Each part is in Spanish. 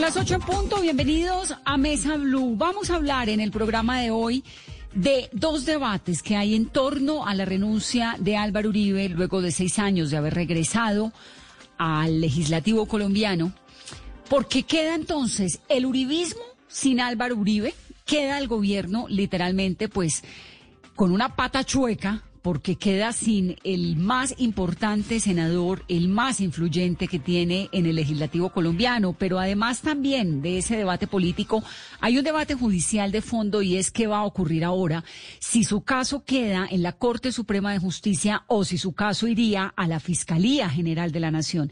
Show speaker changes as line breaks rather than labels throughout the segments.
Las 8 en punto, bienvenidos a Mesa Blue. Vamos a hablar en el programa de hoy de dos debates que hay en torno a la renuncia de Álvaro Uribe luego de seis años de haber regresado al legislativo colombiano. Porque queda entonces el uribismo sin Álvaro Uribe, queda el gobierno literalmente pues con una pata chueca porque queda sin el más importante senador, el más influyente que tiene en el legislativo colombiano. Pero además también de ese debate político, hay un debate judicial de fondo y es qué va a ocurrir ahora si su caso queda en la Corte Suprema de Justicia o si su caso iría a la Fiscalía General de la Nación.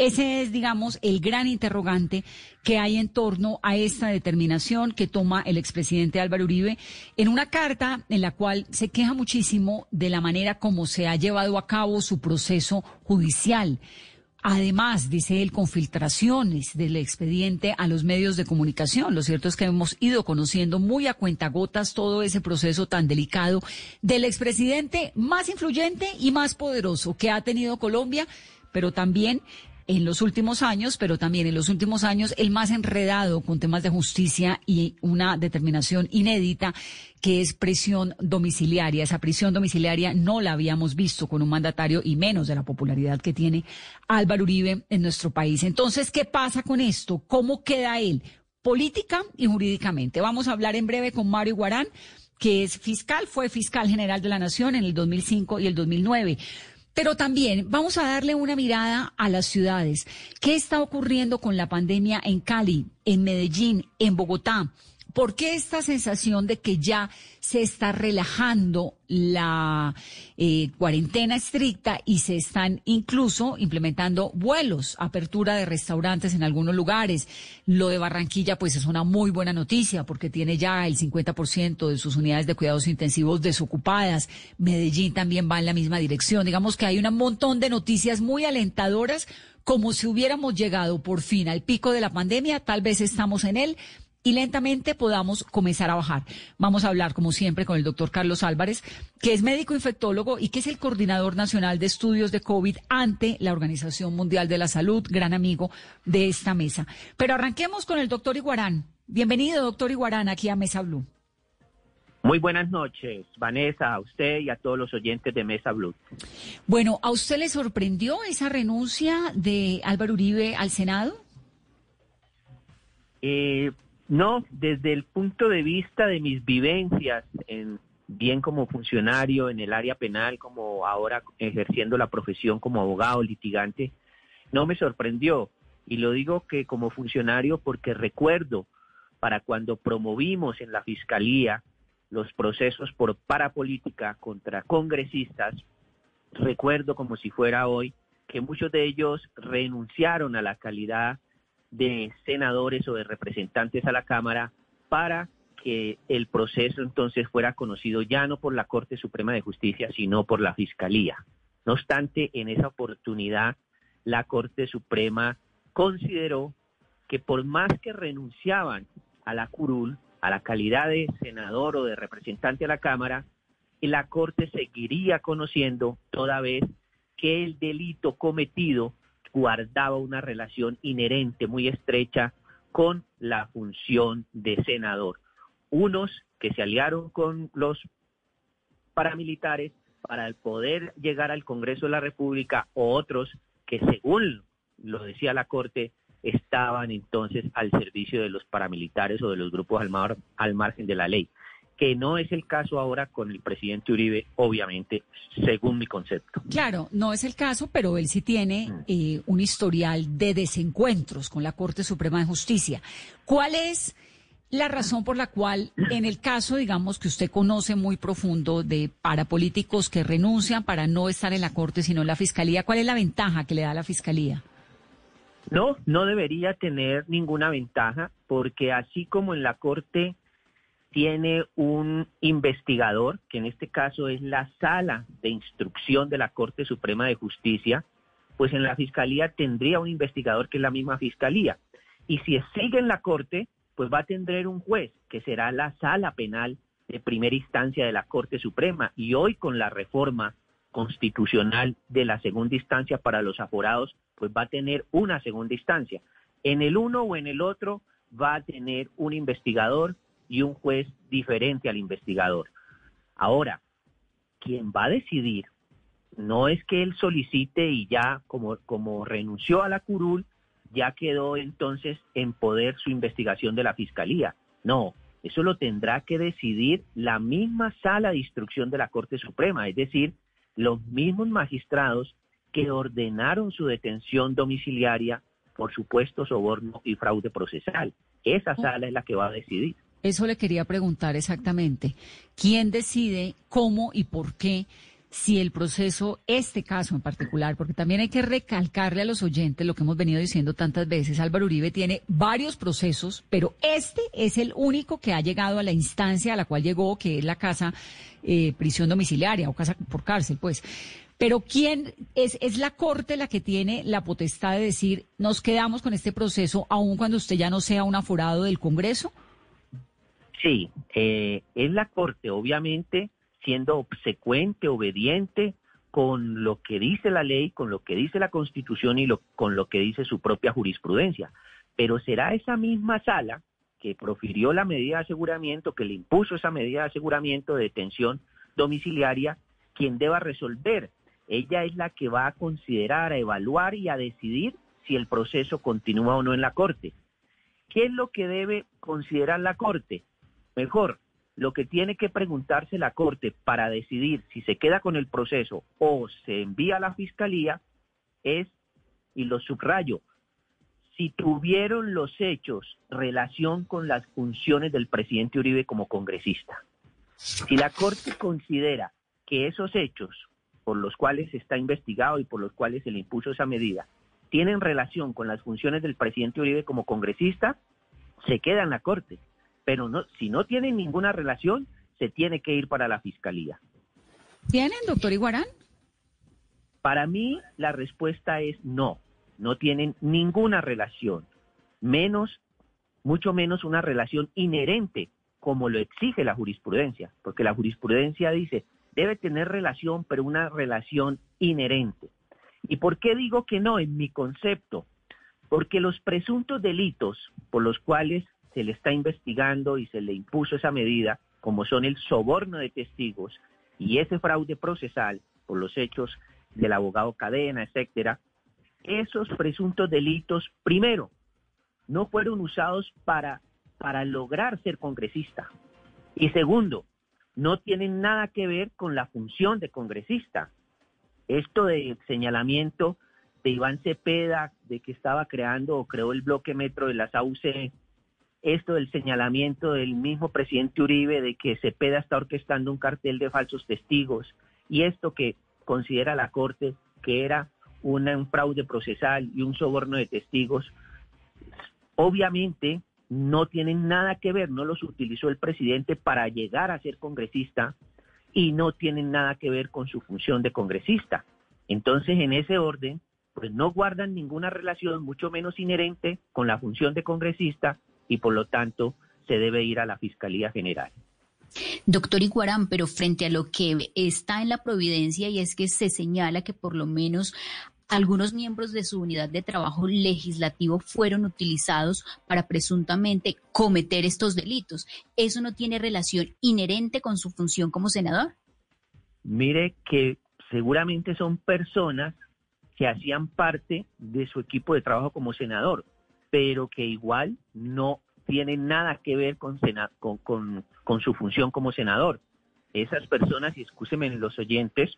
Ese es, digamos, el gran interrogante que hay en torno a esta determinación que toma el expresidente Álvaro Uribe en una carta en la cual se queja muchísimo de la manera como se ha llevado a cabo su proceso judicial. Además, dice él, con filtraciones del expediente a los medios de comunicación. Lo cierto es que hemos ido conociendo muy a cuentagotas todo ese proceso tan delicado del expresidente más influyente y más poderoso que ha tenido Colombia, pero también en los últimos años, pero también en los últimos años el más enredado con temas de justicia y una determinación inédita que es prisión domiciliaria. Esa prisión domiciliaria no la habíamos visto con un mandatario y menos de la popularidad que tiene Álvaro Uribe en nuestro país. Entonces, ¿qué pasa con esto? ¿Cómo queda él? Política y jurídicamente. Vamos a hablar en breve con Mario Guarán, que es fiscal, fue fiscal general de la Nación en el 2005 y el 2009. Pero también vamos a darle una mirada a las ciudades. ¿Qué está ocurriendo con la pandemia en Cali, en Medellín, en Bogotá? ¿Por qué esta sensación de que ya se está relajando la eh, cuarentena estricta y se están incluso implementando vuelos, apertura de restaurantes en algunos lugares? Lo de Barranquilla, pues es una muy buena noticia porque tiene ya el 50% de sus unidades de cuidados intensivos desocupadas. Medellín también va en la misma dirección. Digamos que hay un montón de noticias muy alentadoras como si hubiéramos llegado por fin al pico de la pandemia, tal vez estamos en él, y lentamente podamos comenzar a bajar. Vamos a hablar, como siempre, con el doctor Carlos Álvarez, que es médico infectólogo y que es el coordinador nacional de estudios de COVID ante la Organización Mundial de la Salud, gran amigo de esta mesa. Pero arranquemos con el doctor Iguarán. Bienvenido, doctor Iguarán, aquí a Mesa Blue.
Muy buenas noches, Vanessa, a usted y a todos los oyentes de Mesa Blue.
Bueno, ¿a usted le sorprendió esa renuncia de Álvaro Uribe al Senado?
Eh, no, desde el punto de vista de mis vivencias, en, bien como funcionario en el área penal, como ahora ejerciendo la profesión como abogado litigante, no me sorprendió. Y lo digo que como funcionario porque recuerdo para cuando promovimos en la Fiscalía los procesos por parapolítica contra congresistas, recuerdo como si fuera hoy que muchos de ellos renunciaron a la calidad de senadores o de representantes a la Cámara para que el proceso entonces fuera conocido ya no por la Corte Suprema de Justicia, sino por la Fiscalía. No obstante, en esa oportunidad, la Corte Suprema consideró que por más que renunciaban a la curul, a la calidad de senador o de representante a la Cámara, la Corte seguiría conociendo toda vez que el delito cometido guardaba una relación inherente muy estrecha con la función de senador. Unos que se aliaron con los paramilitares para poder llegar al Congreso de la República, o otros que, según lo decía la Corte, estaban entonces al servicio de los paramilitares o de los grupos al, al margen de la ley que no es el caso ahora con el presidente Uribe, obviamente, según mi concepto.
Claro, no es el caso, pero él sí tiene
Mm.
eh, un historial de desencuentros con la Corte Suprema de Justicia. ¿Cuál es la razón por la cual, en el caso, digamos, que usted conoce muy profundo de parapolíticos que renuncian para no estar en la Corte, sino en la Fiscalía, ¿cuál es la ventaja que le da la Fiscalía?
No, no debería tener ninguna ventaja porque así como en la Corte tiene un investigador, que en este caso es la sala de instrucción de la Corte Suprema de Justicia, pues en la Fiscalía tendría un investigador que es la misma Fiscalía. Y si sigue en la Corte, pues va a tener un juez, que será la sala penal de primera instancia de la Corte Suprema. Y hoy con la reforma constitucional de la segunda instancia para los aforados, pues va a tener una segunda instancia. En el uno o en el otro va a tener un investigador y un juez diferente al investigador. Ahora, quien va a decidir no es que él solicite y ya como, como renunció a la curul, ya quedó entonces en poder su investigación de la fiscalía. No, eso lo tendrá que decidir la misma sala de instrucción de la Corte Suprema, es decir, los mismos magistrados que ordenaron su detención domiciliaria por supuesto soborno y fraude procesal. Esa sala es la que va a decidir.
Eso le quería preguntar exactamente. ¿Quién decide cómo y por qué si el proceso, este caso en particular, porque también hay que recalcarle a los oyentes lo que hemos venido diciendo tantas veces, Álvaro Uribe tiene varios procesos, pero este es el único que ha llegado a la instancia a la cual llegó, que es la casa eh, prisión domiciliaria o casa por cárcel, pues. Pero ¿quién es, es la Corte la que tiene la potestad de decir nos quedamos con este proceso aun cuando usted ya no sea un aforado del Congreso?
Sí, eh, es la Corte, obviamente siendo obsecuente, obediente con lo que dice la ley, con lo que dice la Constitución y lo, con lo que dice su propia jurisprudencia. Pero será esa misma sala que profirió la medida de aseguramiento, que le impuso esa medida de aseguramiento de detención domiciliaria, quien deba resolver. Ella es la que va a considerar, a evaluar y a decidir si el proceso continúa o no en la Corte. ¿Qué es lo que debe considerar la Corte? Mejor, lo que tiene que preguntarse la Corte para decidir si se queda con el proceso o se envía a la Fiscalía es, y lo subrayo, si tuvieron los hechos relación con las funciones del presidente Uribe como congresista. Si la Corte considera que esos hechos por los cuales está investigado y por los cuales se le impuso esa medida tienen relación con las funciones del presidente Uribe como congresista, se queda en la Corte pero no, si no tienen ninguna relación, se tiene que ir para la fiscalía.
¿Tienen, doctor Iguarán?
Para mí la respuesta es no, no tienen ninguna relación, menos, mucho menos una relación inherente como lo exige la jurisprudencia, porque la jurisprudencia dice, debe tener relación, pero una relación inherente. ¿Y por qué digo que no en mi concepto? Porque los presuntos delitos por los cuales se le está investigando y se le impuso esa medida, como son el soborno de testigos y ese fraude procesal por los hechos del abogado Cadena, etcétera, esos presuntos delitos, primero, no fueron usados para, para lograr ser congresista. Y segundo, no tienen nada que ver con la función de congresista. Esto de señalamiento de Iván Cepeda, de que estaba creando o creó el bloque metro de las AUC esto del señalamiento del mismo presidente Uribe de que Cepeda está orquestando un cartel de falsos testigos y esto que considera la Corte que era un fraude procesal y un soborno de testigos, obviamente no tienen nada que ver, no los utilizó el presidente para llegar a ser congresista y no tienen nada que ver con su función de congresista. Entonces, en ese orden, pues no guardan ninguna relación, mucho menos inherente, con la función de congresista y por lo tanto se debe ir a la Fiscalía General.
Doctor Iguarán, pero frente a lo que está en la providencia y es que se señala que por lo menos algunos miembros de su unidad de trabajo legislativo fueron utilizados para presuntamente cometer estos delitos. ¿Eso no tiene relación inherente con su función como senador?
Mire que seguramente son personas que hacían parte de su equipo de trabajo como senador pero que igual no tiene nada que ver con, con, su función como senador. Esas personas, y escúsenme los oyentes,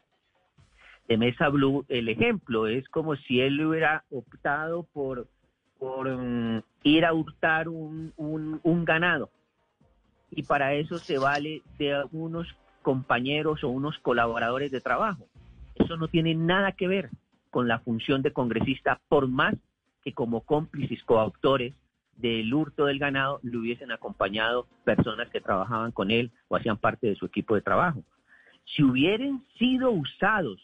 de Mesa Blue, el ejemplo es como si él hubiera optado por, por mm, ir a hurtar un, un, ganado y para eso se vale de unos compañeros o unos colaboradores de trabajo. Eso no tiene nada que ver con la función de congresista, por más que como cómplices coautores del hurto del ganado le hubiesen acompañado personas que trabajaban con él o hacían parte de su equipo de trabajo. Si hubieran sido usados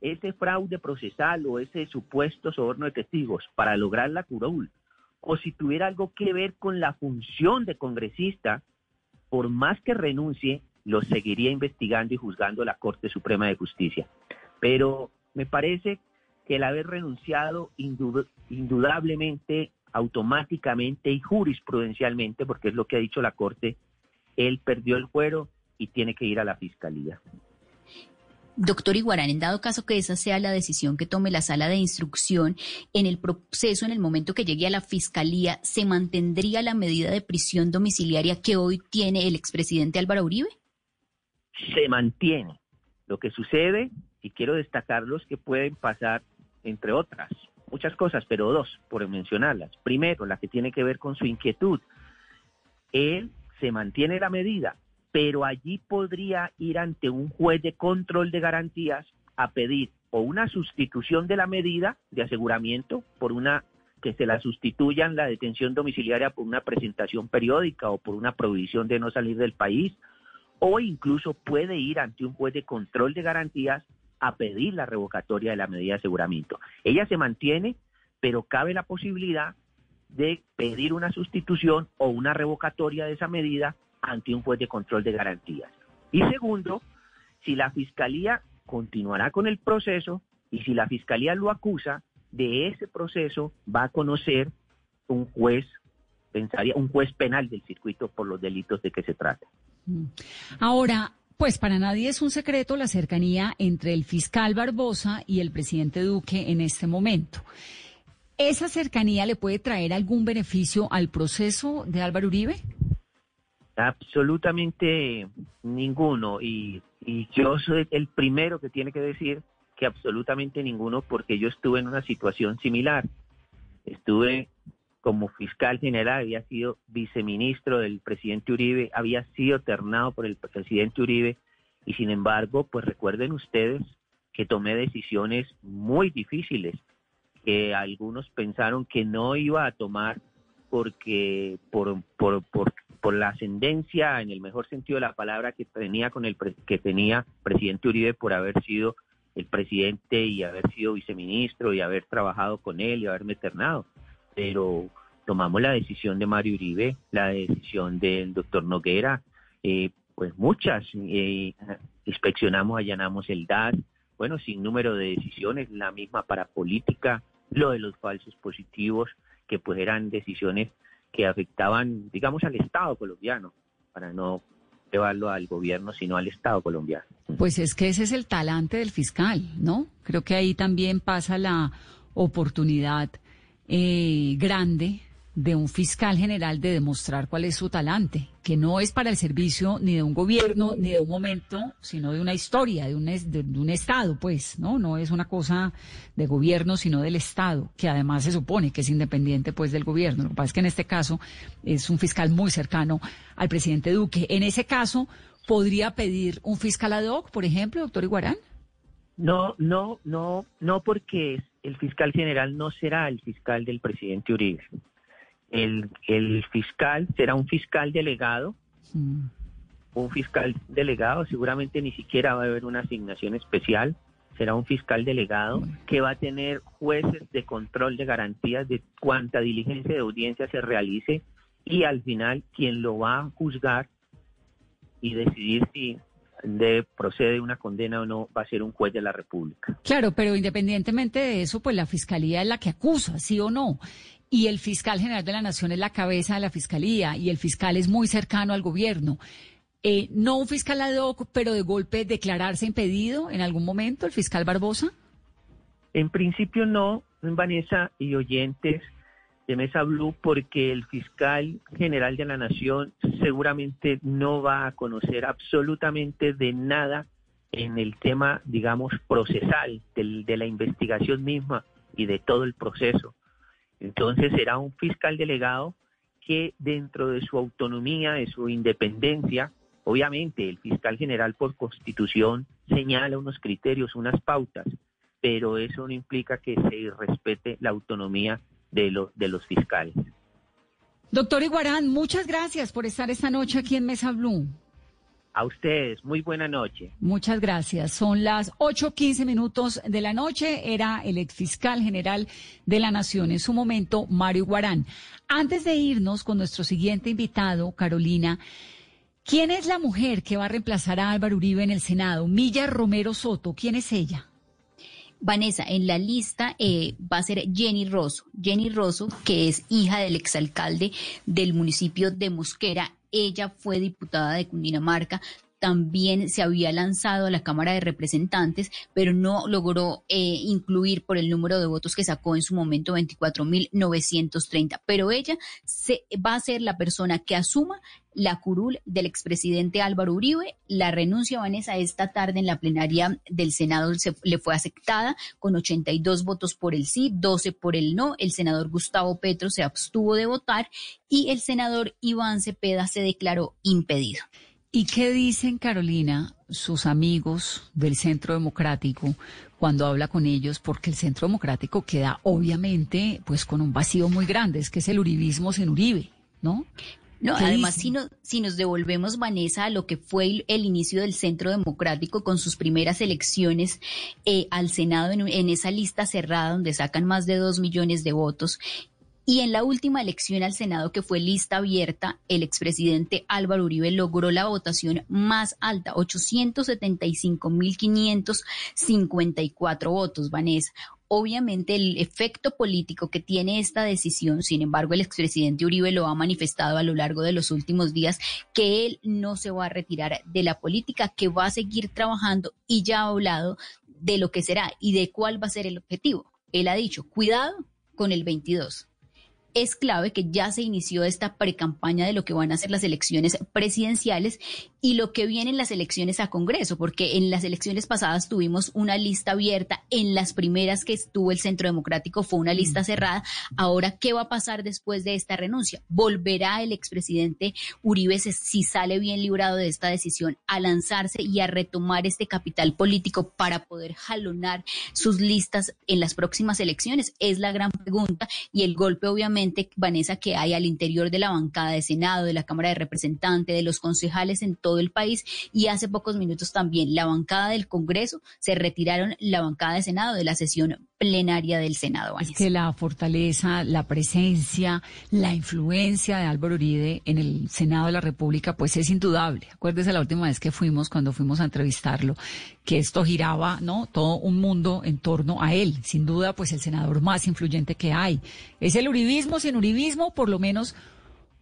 ese fraude procesal o ese supuesto soborno de testigos para lograr la curul, o si tuviera algo que ver con la función de congresista, por más que renuncie, lo seguiría investigando y juzgando la Corte Suprema de Justicia. Pero me parece que el haber renunciado indudablemente, automáticamente y jurisprudencialmente, porque es lo que ha dicho la Corte, él perdió el fuero y tiene que ir a la Fiscalía.
Doctor Iguarán, en dado caso que esa sea la decisión que tome la sala de instrucción, en el proceso, en el momento que llegue a la fiscalía, ¿se mantendría la medida de prisión domiciliaria que hoy tiene el expresidente Álvaro Uribe?
Se mantiene. Lo que sucede, y quiero destacarlos, que pueden pasar, entre otras, muchas cosas, pero dos, por mencionarlas. Primero, la que tiene que ver con su inquietud. Él se mantiene la medida, pero allí podría ir ante un juez de control de garantías a pedir o una sustitución de la medida de aseguramiento por una que se la sustituyan la detención domiciliaria por una presentación periódica o por una prohibición de no salir del país, o incluso puede ir ante un juez de control de garantías a pedir la revocatoria de la medida de aseguramiento. Ella se mantiene, pero cabe la posibilidad de pedir una sustitución o una revocatoria de esa medida ante un juez de control de garantías. Y segundo, si la fiscalía continuará con el proceso y si la fiscalía lo acusa, de ese proceso va a conocer un juez, pensaría, un juez penal del circuito por los delitos de que se trata.
Ahora, pues para nadie es un secreto la cercanía entre el fiscal Barbosa y el presidente Duque en este momento. ¿Esa cercanía le puede traer algún beneficio al proceso de Álvaro Uribe?
Absolutamente ninguno. Y, yo soy el primero que tiene que decir que absolutamente ninguno porque yo estuve en una situación similar. Estuve como fiscal general, había sido viceministro del presidente Uribe, había sido ternado por el presidente Uribe y sin embargo, pues recuerden ustedes que tomé decisiones muy difíciles que algunos pensaron que no iba a tomar porque por, por, por, la ascendencia, en el mejor sentido de la palabra, que tenía con el que tenía presidente Uribe por haber sido el presidente y haber sido viceministro y haber trabajado con él y haberme ternado. Pero tomamos la decisión de Mario Uribe, la decisión del doctor Noguera, eh, pues muchas, eh, inspeccionamos, allanamos el DAS, bueno, sin número de decisiones, la misma para política, lo de los falsos positivos, que pues eran decisiones que afectaban, digamos, al Estado colombiano, para no llevarlo al gobierno, sino al Estado colombiano.
Pues es que ese es el talante del fiscal, ¿no? Creo que ahí también pasa la oportunidad eh, grande de un fiscal general de demostrar cuál es su talante, que no es para el servicio ni de un gobierno, ni de un momento, sino de una historia, de un, de, un Estado, pues, ¿no? No es una cosa de gobierno, sino del Estado, que además se supone que es independiente, pues, del gobierno. Lo que pasa es que en este caso es un fiscal muy cercano al presidente Duque. En ese caso, ¿podría pedir un fiscal ad hoc, por ejemplo, doctor Iguarán?
No, no, no, no, porque el fiscal general no será el fiscal del presidente Uribe. El, el fiscal será un fiscal delegado, un fiscal delegado, seguramente ni siquiera va a haber una asignación especial, será un fiscal delegado que va a tener jueces de control de garantías de cuánta diligencia de audiencia se realice y al final quien lo va a juzgar y decidir si de procede una condena o no va a ser un juez de la República.
Claro, pero independientemente de eso, pues la fiscalía es la que acusa, sí o no y el fiscal general de la Nación es la cabeza de la fiscalía y el fiscal es muy cercano al gobierno. Eh, no un fiscal ad hoc, pero de golpe declararse impedido en algún momento, el fiscal Barbosa?
En principio no, Vanessa y oyentes de Mesa Blue, porque el fiscal general de la Nación seguramente no va a conocer absolutamente de nada en el tema, digamos, procesal de la investigación misma y de todo el proceso. Entonces será un fiscal delegado que dentro de su autonomía, de su independencia, obviamente el fiscal general por constitución señala unos criterios, unas pautas, pero eso no implica que se respete la autonomía de, los de los fiscales.
Doctor Iguarán, muchas gracias por estar esta noche aquí en Mesa Blue.
A ustedes, muy buena noche.
Muchas gracias. Son las 8.15 minutos de la noche. Era el exfiscal general de la Nación en su momento, Mario Guarán. Antes de irnos con nuestro siguiente invitado, Carolina, ¿quién es la mujer que va a reemplazar a Álvaro Uribe en el Senado? Milla Romero Soto. ¿Quién es ella?
Vanessa, en la lista eh, va a ser Jenny Rosso. Jenny Rosso, que es hija del exalcalde del municipio de Mosquera. Ella fue diputada de Cundinamarca, también se había lanzado a la Cámara de Representantes, pero no logró eh, incluir por el número de votos que sacó en su momento 24.930. Pero ella se, va a ser la persona que asuma la curul del expresidente Álvaro Uribe. La renuncia, Vanessa, esta tarde en la plenaria del Senado se, le fue aceptada con 82 votos por el sí, 12 por el no. El senador Gustavo Petro se abstuvo de votar y el senador Iván Cepeda se declaró impedido.
¿Y qué dicen, Carolina, sus amigos del Centro Democrático cuando habla con ellos? Porque el Centro Democrático queda obviamente pues con un vacío muy grande, es que es el uribismo sin Uribe, ¿no?
No, además, si, si nos devolvemos, Vanessa, a lo que fue el, inicio del Centro Democrático con sus primeras elecciones eh, al Senado en, en, esa lista cerrada donde sacan más de dos millones de votos y en la última elección al Senado, que fue lista abierta, el expresidente Álvaro Uribe logró la votación más alta, 875.554 votos, Vanessa. Obviamente el efecto político que tiene esta decisión, sin embargo, el expresidente Uribe lo ha manifestado a lo largo de los últimos días, que él no se va a retirar de la política, que va a seguir trabajando y ya ha hablado de lo que será y de cuál va a ser el objetivo. Él ha dicho, cuidado con el 22 es clave que ya se inició esta precampaña de lo que van a ser las elecciones presidenciales y lo que vienen las elecciones a Congreso, porque en las elecciones pasadas tuvimos una lista abierta, en las primeras que estuvo el Centro Democrático fue una lista cerrada. Ahora, ¿qué va a pasar después de esta renuncia? ¿Volverá el expresidente Uribe, si sale bien librado de esta decisión, a lanzarse y a retomar este capital político para poder jalonar sus listas en las próximas elecciones? Es la gran pregunta y el golpe, obviamente, Vanessa, que hay al interior de la bancada de Senado, de la Cámara de Representantes, de los concejales en todo del país y hace pocos minutos también la bancada del Congreso se retiraron la bancada de Senado de la sesión plenaria del Senado.
Es que la fortaleza, la presencia, la influencia de Álvaro Uribe en el Senado de la República, pues es indudable. Acuérdese la última vez que fuimos, cuando fuimos a entrevistarlo, que esto giraba, ¿no? Todo un mundo en torno a él. Sin duda, pues el senador más influyente que hay. Es el uribismo sin uribismo, por lo menos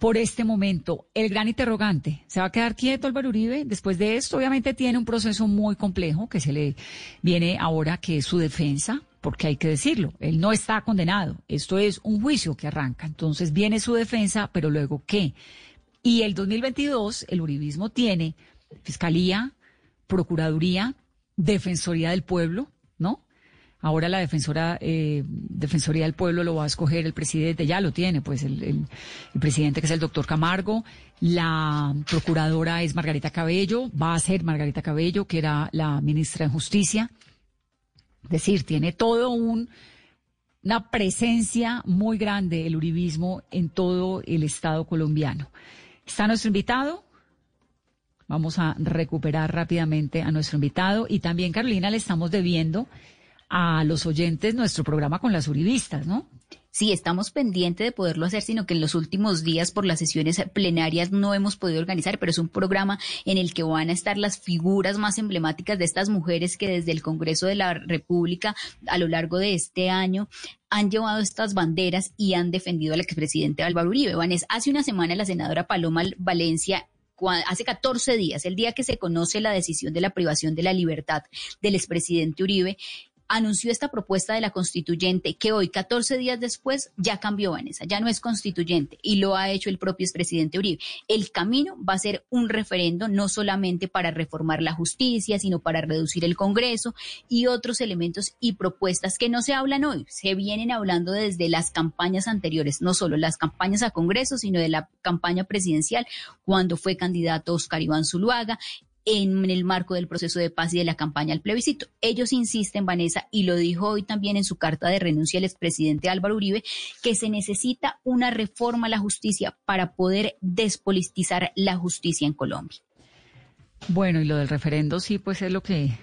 por este momento. El gran interrogante, ¿se va a quedar quieto Álvaro Uribe? Después de esto, obviamente tiene un proceso muy complejo que se le viene ahora, que es su defensa, porque hay que decirlo, él no está condenado. Esto es un juicio que arranca. Entonces viene su defensa, pero luego ¿qué? Y el 2022, el uribismo tiene Fiscalía, Procuraduría, Defensoría del Pueblo. Ahora la defensora, eh, Defensoría del Pueblo lo va a escoger el presidente, ya lo tiene, pues el, presidente que es el doctor Camargo. La procuradora es Margarita Cabello, va a ser Margarita Cabello, que era la ministra de Justicia. Es decir, tiene todo un, una presencia muy grande el uribismo en todo el Estado colombiano. Está nuestro invitado. Vamos a recuperar rápidamente a nuestro invitado. Y también, Carolina, le estamos debiendo a los oyentes nuestro programa con las uribistas, ¿no?
Sí, estamos pendientes de poderlo hacer, sino que en los últimos días por las sesiones plenarias no hemos podido organizar, pero es un programa en el que van a estar las figuras más emblemáticas de estas mujeres que desde el Congreso de la República a lo largo de este año han llevado estas banderas y han defendido al expresidente Álvaro Uribe. Hace una semana la senadora Paloma Valencia hace 14 días, el día que se conoce la decisión de la privación de la libertad del expresidente Uribe, anunció esta propuesta de la constituyente que hoy, 14 días después, ya cambió Vanessa, ya no es constituyente y lo ha hecho el propio expresidente Uribe. El camino va a ser un referendo no solamente para reformar la justicia, sino para reducir el Congreso y otros elementos y propuestas que no se hablan hoy, se vienen hablando desde las campañas anteriores, no solo las campañas a Congreso, sino de la campaña presidencial cuando fue candidato Oscar Iván Zuluaga en el marco del proceso de paz y de la campaña al plebiscito. Ellos insisten, Vanessa, y lo dijo hoy también en su carta de renuncia el expresidente Álvaro Uribe, que se necesita una reforma a la justicia para poder despolitizar la justicia en Colombia.
Bueno, y lo del referendo sí, pues es lo que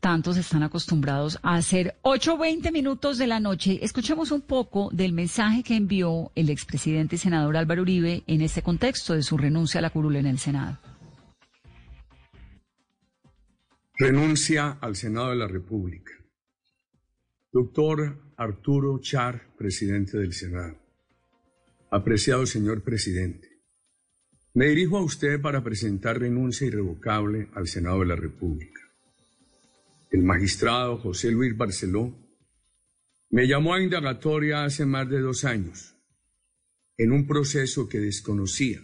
tantos están acostumbrados a hacer. 8.20 minutos de la noche. Escuchemos un poco del mensaje que envió el expresidente y senador Álvaro Uribe en este contexto de su renuncia a la curula en el Senado.
Renuncia al Senado de la República. Doctor Arturo Char, presidente del Senado. Apreciado señor presidente, me dirijo a usted para presentar renuncia irrevocable al Senado de la República. El magistrado José Luis Barceló me llamó a indagatoria hace más de dos años en un proceso que desconocía,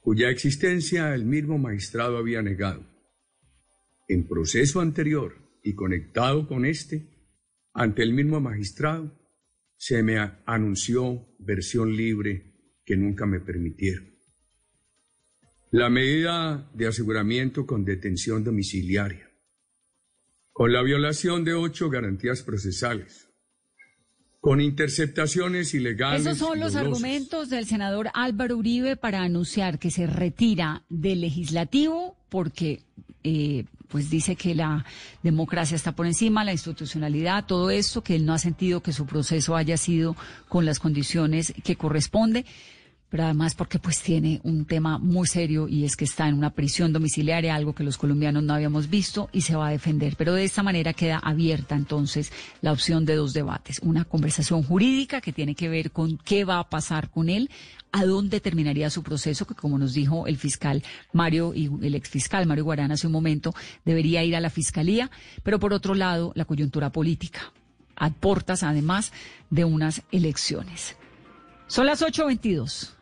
cuya existencia el mismo magistrado había negado en proceso anterior y conectado con este, ante el mismo magistrado, se me anunció versión libre que nunca me permitieron. La medida de aseguramiento con detención domiciliaria, con la violación de ocho garantías procesales, con interceptaciones ilegales.
Esos son los argumentos del senador Álvaro Uribe para anunciar que se retira del legislativo porque eh, pues dice que la democracia está por encima, la institucionalidad, todo esto, que él no ha sentido que su proceso haya sido con las condiciones que corresponde pero además porque pues tiene un tema muy serio y es que está en una prisión domiciliaria, algo que los colombianos no habíamos visto y se va a defender. Pero de esta manera queda abierta entonces la opción de dos debates. Una conversación jurídica que tiene que ver con qué va a pasar con él, a dónde terminaría su proceso, que como nos dijo el fiscal Mario y el exfiscal Mario Guarán hace un momento, debería ir a la fiscalía, pero por otro lado, la coyuntura política, a portas además de unas elecciones. Son las 8.22.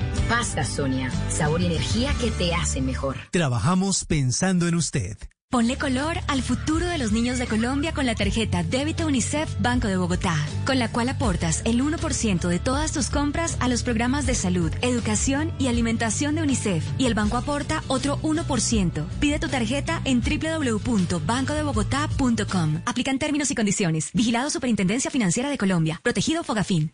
Pasta Sonia, sabor y energía que te hacen mejor.
Trabajamos pensando en usted.
Ponle color al futuro de los niños de Colombia con la tarjeta Débito UNICEF Banco de Bogotá, con la cual aportas el 1% de todas tus compras a los programas de salud, educación y alimentación de UNICEF y el banco aporta otro 1%. Pide tu tarjeta en www.bancodebogotá.com. Aplican términos y condiciones. Vigilado Superintendencia Financiera de Colombia. Protegido Fogafín.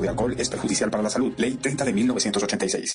de alcohol es perjudicial para la salud. Ley 30 de 1986.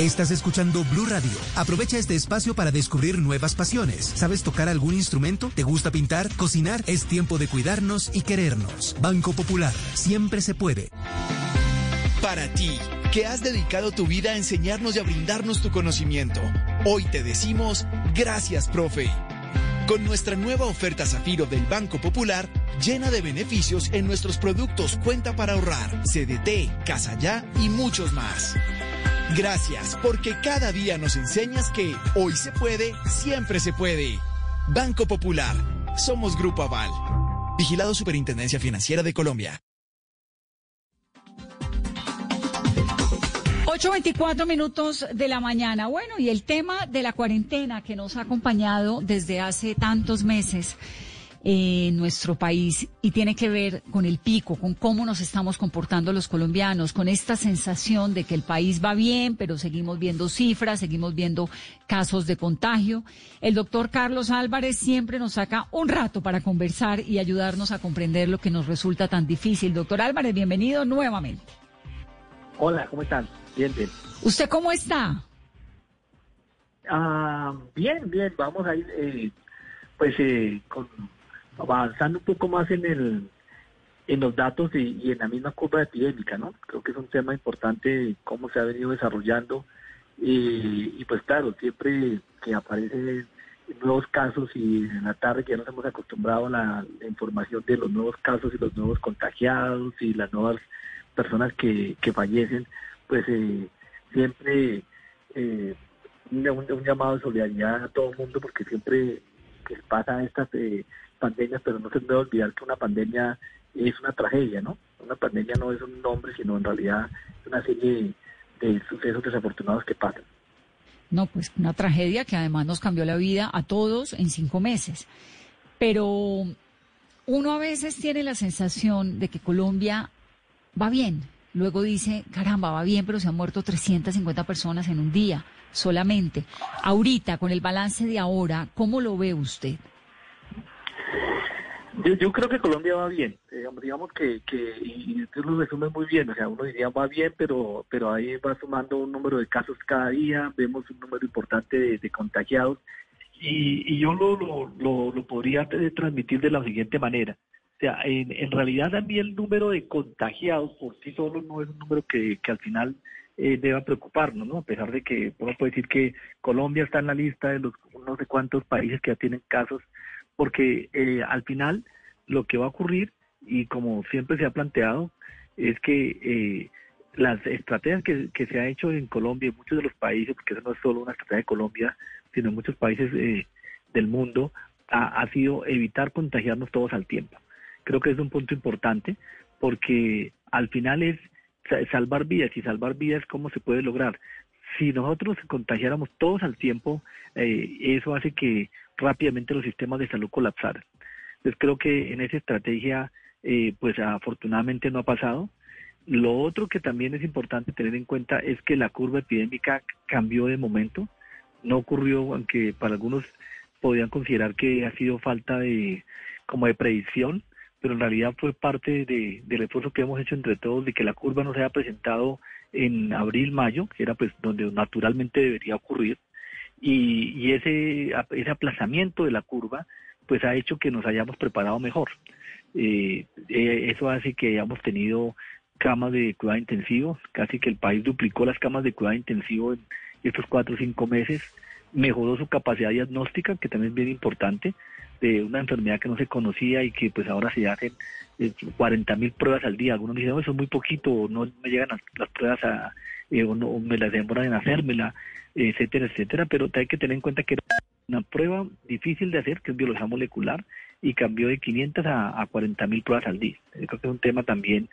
Estás escuchando Blue Radio. Aprovecha este espacio para descubrir nuevas pasiones. ¿Sabes tocar algún instrumento? ¿Te gusta pintar? ¿Cocinar? Es tiempo de cuidarnos y querernos. Banco Popular. Siempre se puede.
Para ti, que has dedicado tu vida a enseñarnos y a brindarnos tu conocimiento, hoy te decimos gracias, profe. Con nuestra nueva oferta Zafiro del Banco Popular, llena de beneficios en nuestros productos Cuenta para ahorrar, CDT, Casa Ya y muchos más. Gracias, porque cada día nos enseñas que hoy se puede, siempre se puede. Banco Popular, somos Grupo Aval. Vigilado Superintendencia Financiera de Colombia.
8.24 minutos de la mañana. Bueno, y el tema de la cuarentena que nos ha acompañado desde hace tantos meses en nuestro país y tiene que ver con el pico, con cómo nos estamos comportando los colombianos, con esta sensación de que el país va bien, pero seguimos viendo cifras, seguimos viendo casos de contagio. El doctor Carlos Álvarez siempre nos saca un rato para conversar y ayudarnos a comprender lo que nos resulta tan difícil. Doctor Álvarez, bienvenido nuevamente.
Hola, ¿cómo están? Bien, bien.
¿Usted cómo está?
Ah, bien, bien, vamos a ir, eh, pues, eh, con, avanzando un poco más en el en los datos y, en la misma curva epidémica, ¿no? Creo que es un tema importante cómo se ha venido desarrollando y, pues claro, siempre que aparecen nuevos casos y en la tarde que ya nos hemos acostumbrado a la, información de los nuevos casos y los nuevos contagiados y las nuevas personas que, que fallecen, pues eh, siempre eh, un, llamado de solidaridad a todo el mundo porque siempre que pasa estas eh, pandemias, pero no se debe olvidar que una pandemia es una tragedia, ¿no? Una pandemia no es un nombre, sino en realidad una serie de sucesos desafortunados que pasan.
No, pues una tragedia que además nos cambió la vida a todos en cinco meses. Pero uno a veces tiene la sensación de que Colombia va bien, Luego dice, caramba, va bien, pero se han muerto 350 personas en un día solamente. Ahorita, con el balance de ahora, ¿cómo lo ve usted?
Yo, creo que Colombia va bien, digamos que, que y usted lo resume muy bien, o sea, uno diría va bien, pero pero ahí va sumando un número de casos cada día, vemos un número importante de, contagiados, y, yo lo, lo, lo podría transmitir de la siguiente manera. O sea, en, realidad a mí el número de contagiados por sí solo no es un número que, al final eh, deba preocuparnos, ¿no? A pesar de que uno puede decir que Colombia está en la lista de los no sé cuántos países que ya tienen casos, porque eh, al final lo que va a ocurrir, y como siempre se ha planteado, es que eh, las estrategias que, se ha hecho en Colombia, en muchos de los países, porque eso no es solo una estrategia de Colombia, sino en muchos países eh, del mundo, ha, ha sido evitar contagiarnos todos al tiempo creo que es un punto importante porque al final es salvar vidas y salvar vidas cómo se puede lograr. Si nosotros contagiáramos todos al tiempo, eh, eso hace que rápidamente los sistemas de salud colapsaran. Entonces creo que en esa estrategia, eh, pues afortunadamente no ha pasado. Lo otro que también es importante tener en cuenta es que la curva epidémica cambió de momento. No ocurrió, aunque para algunos podrían considerar que ha sido falta de como de predicción, pero en realidad fue parte de, del esfuerzo que hemos hecho entre todos de que la curva no se haya presentado en abril, mayo, que era pues donde naturalmente debería ocurrir, y, y ese, ese aplazamiento de la curva pues ha hecho que nos hayamos preparado mejor. Eh, eh, eso hace que hayamos tenido camas de cuidado intensivo, casi que el país duplicó las camas de cuidado intensivo en estos cuatro o cinco meses, mejoró su capacidad diagnóstica, que también es bien importante, de una enfermedad que no se conocía y que pues ahora se hacen 40 eh, mil pruebas al día. Algunos dicen, eso es muy poquito, no me llegan las, pruebas a, eh, o, no, me las demoran en hacérmela, etcétera, etcétera, pero hay que tener en cuenta que una prueba difícil de hacer, que es biología molecular, y cambió de 500 a, a 40 mil pruebas al día. Creo que es un tema también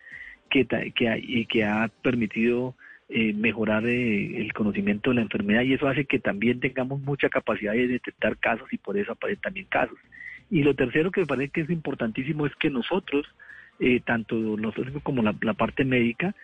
que, que, ha, y que ha permitido eh, mejorar eh, el conocimiento de la enfermedad y eso hace que también tengamos mucha capacidad de detectar casos y por eso aparecen también casos. Y lo tercero que me parece que es importantísimo es que nosotros, eh, tanto nosotros como la, parte médica,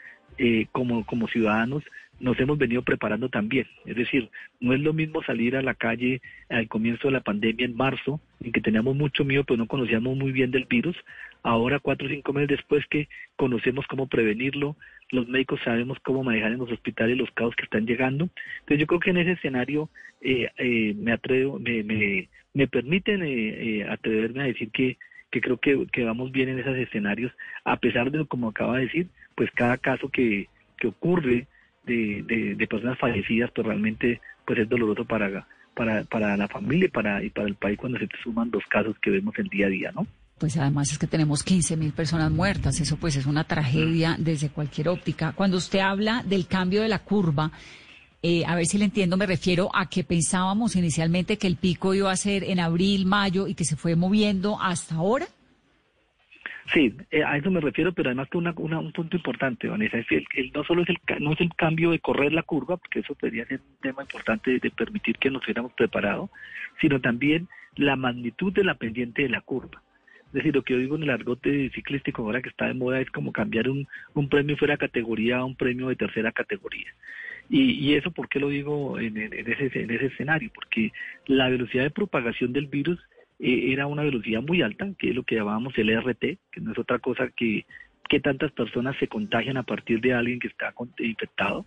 como, como ciudadanos, nos hemos venido preparando también. Es decir, no es lo mismo salir a la calle al comienzo de la pandemia en marzo, en que teníamos mucho miedo, pero no conocíamos muy bien del virus. Ahora, cuatro o cinco meses después que conocemos cómo prevenirlo, los médicos sabemos cómo manejar en los hospitales los casos que están llegando. Entonces yo creo que en ese escenario eh, eh, me atrevo, me, me, me permiten eh, atreverme a decir que, que creo que, que vamos bien en esos escenarios, a pesar de, como acaba de decir, pues cada caso que, que ocurre de, de, de personas fallecidas, pues realmente pues es doloroso para, para, para la familia y para, y para el país cuando se te suman dos casos que vemos el día a día, ¿no?
Pues además es que tenemos 15 mil personas muertas, eso pues es una tragedia desde cualquier óptica. Cuando usted habla del cambio de la curva, eh, a ver si le entiendo, me refiero a que pensábamos inicialmente que el pico iba a ser en abril, mayo y que se fue moviendo hasta ahora.
Sí, eh, a eso me refiero, pero además que una, una, un punto importante, Vanessa, es el, el, no solo es el, no es el cambio de correr la curva, porque eso podría ser un tema importante de, permitir que nos hubiéramos preparado, sino también la magnitud de la pendiente de la curva. Es decir, lo que yo digo en el argote ciclístico ahora que está de moda es como cambiar un, un premio fuera de categoría a un premio de tercera categoría. Y, y eso, ¿por qué lo digo en, en, ese, en ese escenario? Porque la velocidad de propagación del virus era una velocidad muy alta, que es lo que llamábamos el ERT, que no es otra cosa que que tantas personas se contagian a partir de alguien que está infectado,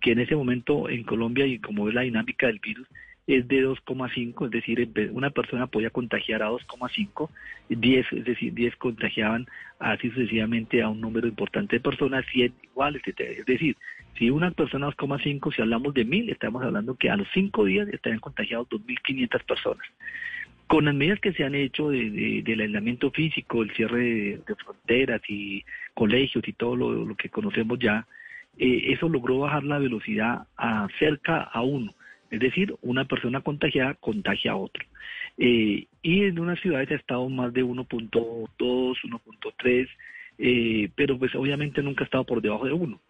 que en ese momento en Colombia y como es la dinámica del virus, es de 2,5, es decir, una persona podía contagiar a 2,5, 10, es decir, 10 contagiaban así sucesivamente a un número importante de personas, 100 iguales, etc. Es decir, si una persona 2,5, si hablamos de 1000, estamos hablando que a los 5 días estarían contagiados 2.500 personas. Con las medidas que se han hecho de, de, del aislamiento físico, el cierre de, fronteras y colegios y todo lo, que conocemos ya, eh, eso logró bajar la velocidad a cerca a uno. Es decir, una persona contagiada contagia a otro. Eh, y en unas ciudades ha estado más de 1.2, 1.3, eh, pero pues obviamente nunca ha estado por debajo de 1.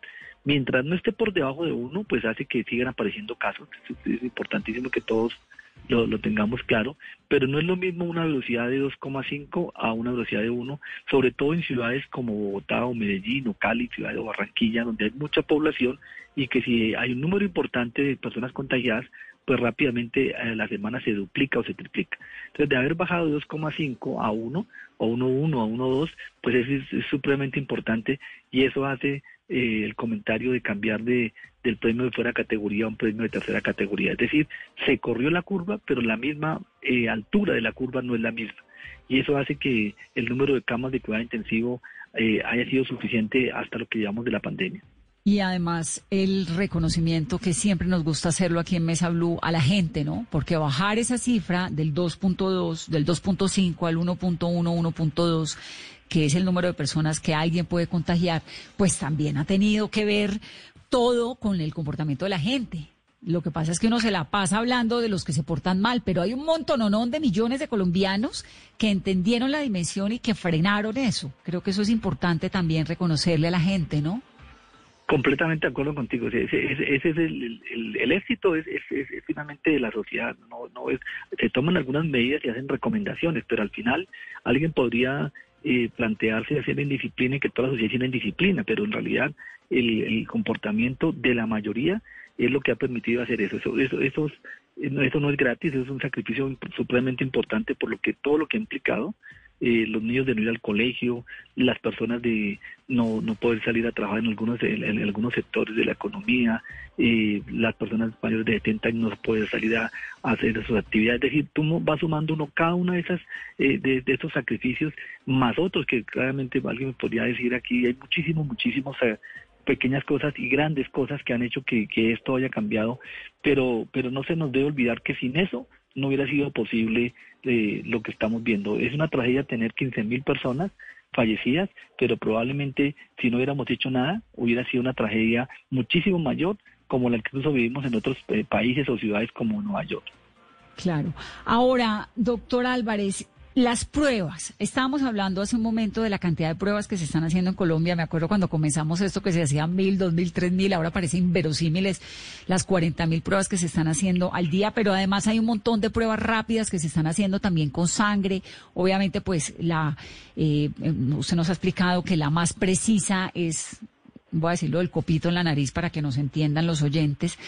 Mientras no esté por debajo de 1, pues hace que sigan apareciendo casos. Es importantísimo que todos lo, lo, tengamos claro, pero no es lo mismo una velocidad de 2,5 a una velocidad de 1, sobre todo en ciudades como Bogotá o Medellín o Cali, ciudad de Barranquilla, donde hay mucha población y que si hay un número importante de personas contagiadas, pues rápidamente a la semana se duplica o se triplica. Entonces, de haber bajado de 2,5 a 1, o 1,1 a 1,2, pues es, es, supremamente importante y eso hace eh, el comentario de cambiar de, del premio de fuera categoría a un premio de tercera categoría. Es decir, se corrió la curva, pero la misma eh, altura de la curva no es la misma. Y eso hace que el número de camas de cuidado intensivo eh, haya sido suficiente hasta lo que llevamos de la pandemia.
Y además el reconocimiento que siempre nos gusta hacerlo aquí en Mesa Blue a la gente, ¿no? Porque bajar esa cifra del 2.2, del 2.5 al 1.1, 1.2, que es el número de personas que alguien puede contagiar, pues también ha tenido que ver todo con el comportamiento de la gente. Lo que pasa es que uno se la pasa hablando de los que se portan mal, pero hay un montononón de millones de colombianos que entendieron la dimensión y que frenaron eso. Creo que eso es importante también reconocerle a la gente, ¿no?
Completamente de acuerdo contigo. Ese, es el, éxito, es, es, es, finalmente de la sociedad. No, no es, se toman algunas medidas y hacen recomendaciones, pero al final alguien podría eh, plantearse hacer indisciplina y que toda la sociedad sea indisciplina, pero en realidad el, comportamiento de la mayoría es lo que ha permitido hacer eso. Eso, eso, eso, eso no es gratis, es un sacrificio supremamente importante por lo que todo lo que ha implicado eh, los niños de no ir al colegio, las personas de no, no poder salir a trabajar en algunos, en, algunos sectores de la economía, eh, las personas mayores de 70 años no pueden salir a, hacer sus actividades. Es decir, tú vas sumando uno cada una de esas eh, de, de, estos sacrificios, más otros que claramente alguien me podría decir aquí, hay muchísimos, muchísimos eh, pequeñas cosas y grandes cosas que han hecho que, que esto haya cambiado, pero, pero no se nos debe olvidar que sin eso no hubiera sido posible eh, lo que estamos viendo. Es una tragedia tener 15 mil personas fallecidas, pero probablemente si no hubiéramos hecho nada, hubiera sido una tragedia muchísimo mayor como la que incluso vivimos en otros eh, países o ciudades como Nueva York.
Claro. Ahora, doctor Álvarez, las pruebas. Estábamos hablando hace un momento de la cantidad de pruebas que se están haciendo en Colombia. Me acuerdo cuando comenzamos esto que se hacían mil, dos mil, tres mil. Ahora parecen inverosímiles las cuarenta mil pruebas que se están haciendo al día. Pero además hay un montón de pruebas rápidas que se están haciendo también con sangre. Obviamente, pues la eh, usted nos ha explicado que la más precisa es, voy a decirlo, el copito en la nariz para que nos entiendan los oyentes.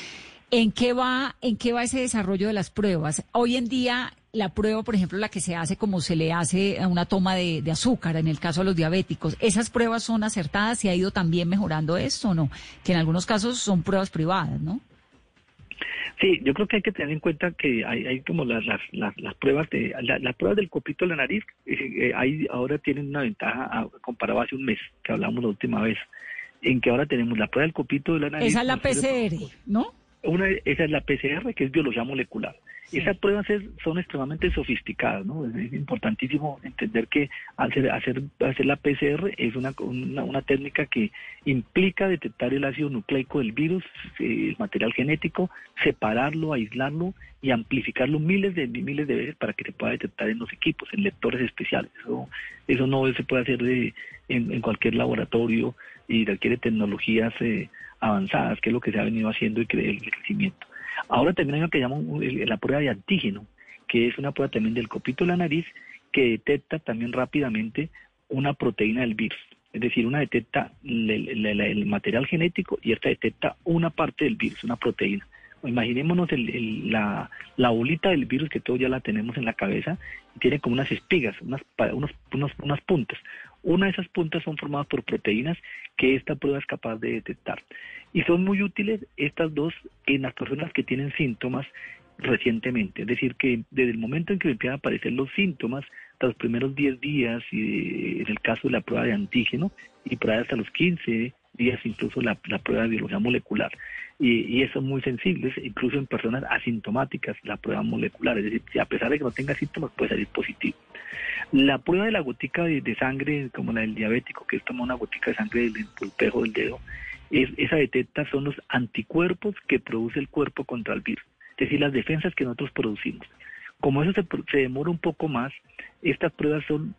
¿En qué va, en qué va ese desarrollo de las pruebas? Hoy en día la prueba, por ejemplo, la que se hace como se le hace a una toma de, de, azúcar en el caso de los diabéticos, ¿esas pruebas son acertadas y ha ido también mejorando esto o no? Que en algunos casos son pruebas privadas, ¿no?
Sí, yo creo que hay que tener en cuenta que hay, hay como las, las, las, las pruebas de la, las pruebas del copito de la nariz, eh, eh, ahí ahora tienen una ventaja a, comparado hace un mes que hablamos la última vez. en que ahora tenemos la prueba del copito de la nariz.
Esa es la PCR, ¿no?
Una, esa es la PCR, que es biología molecular. Esas pruebas son extremadamente sofisticadas, ¿no? Es, importantísimo entender que hacer, hacer, hacer la PCR es una, una, técnica que implica detectar el ácido nucleico del virus, eh, el material genético, separarlo, aislarlo y amplificarlo miles de miles de veces para que se pueda detectar en los equipos, en lectores especiales. Eso, eso no se puede hacer de, en, cualquier laboratorio y requiere tecnologías eh, avanzadas, que es lo que se ha venido haciendo y el crecimiento. Ahora también hay lo que llaman la prueba de antígeno, que es una prueba también del copito de la nariz que detecta también rápidamente una proteína del virus. Es decir, una detecta el, material genético y esta detecta una parte del virus, una proteína. Imaginémonos la, bolita del virus que todos ya la tenemos en la cabeza tiene como unas espigas, unas, unas puntas. Una de esas puntas son formadas por proteínas que esta prueba es capaz de detectar. Y son muy útiles estas dos en las personas que tienen síntomas recientemente. Es decir, que desde el momento en que empiezan a aparecer los síntomas, hasta los primeros 10 días, y en el caso de la prueba de antígeno, y por ahí hasta los 15 días incluso la, prueba de biología molecular. Y, y, eso es muy sensible, incluso en personas asintomáticas, la prueba molecular. Es decir, si a pesar de que no tenga síntomas, puede salir positivo. La prueba de la gotica de, sangre, como la del diabético, que es tomar una gotica de sangre del pulpejo del dedo, es, esa detecta son los anticuerpos que produce el cuerpo contra el virus, es decir, las defensas que nosotros producimos. Como eso se, demora un poco más, estas pruebas son,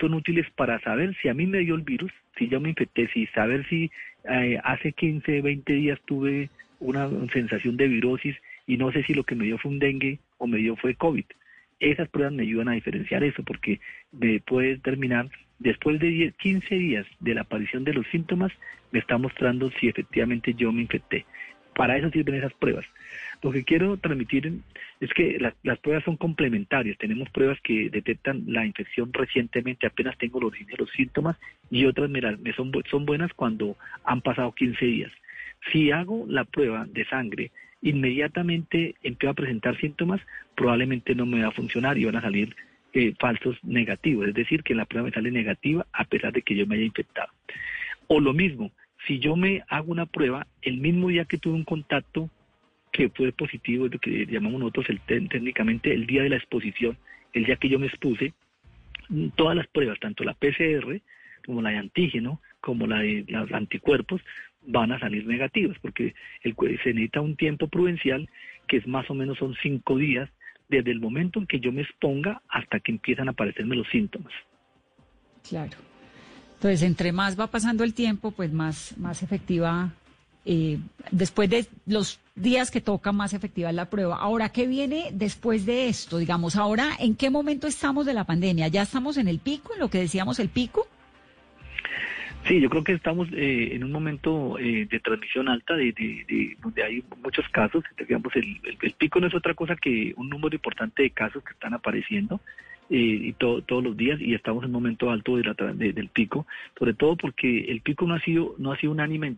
son útiles para saber si a mí me dio el virus, si yo me infecté, si saber si eh, hace 15, 20 días tuve una sensación de virosis y no sé si lo que me dio fue un dengue o me dio fue COVID. Esas pruebas me ayudan a diferenciar eso porque me puede determinar, después de 15 días de la aparición de los síntomas, me está mostrando si efectivamente yo me infecté. Para eso sirven esas pruebas. Lo que quiero transmitir es que las pruebas son complementarias. Tenemos pruebas que detectan la infección recientemente, apenas tengo los, síntomas, y otras me, son buenas cuando han pasado 15 días. Si hago la prueba de sangre inmediatamente empiezo a presentar síntomas, probablemente no me va a funcionar y van a salir eh, falsos negativos, es decir, que la prueba me sale negativa a pesar de que yo me haya infectado. O lo mismo, si yo me hago una prueba el mismo día que tuve un contacto que fue positivo, es lo que llamamos nosotros el, técnicamente el día de la exposición, el día que yo me expuse, todas las pruebas, tanto la PCR como la de antígeno, como la de los anticuerpos, van a salir negativos, porque el, se necesita un tiempo prudencial que es más o menos son cinco días desde el momento en que yo me exponga hasta que empiezan a aparecerme los síntomas.
Claro. Entonces, entre más va pasando el tiempo, pues más, más efectiva, eh, después de los días que toca, más efectiva es la prueba. Ahora, ¿qué viene después de esto? Digamos, ahora, ¿en qué momento estamos de la pandemia? ¿Ya estamos en el pico, en lo que decíamos el pico?
Sí, yo creo que estamos eh, en un momento eh, de transmisión alta, de, donde hay muchos casos. Digamos, el, pico no es otra cosa que un número importante de casos que están apareciendo eh, y todos los días y estamos en un momento alto de la, del pico, sobre todo porque el pico no ha sido no ha sido un anime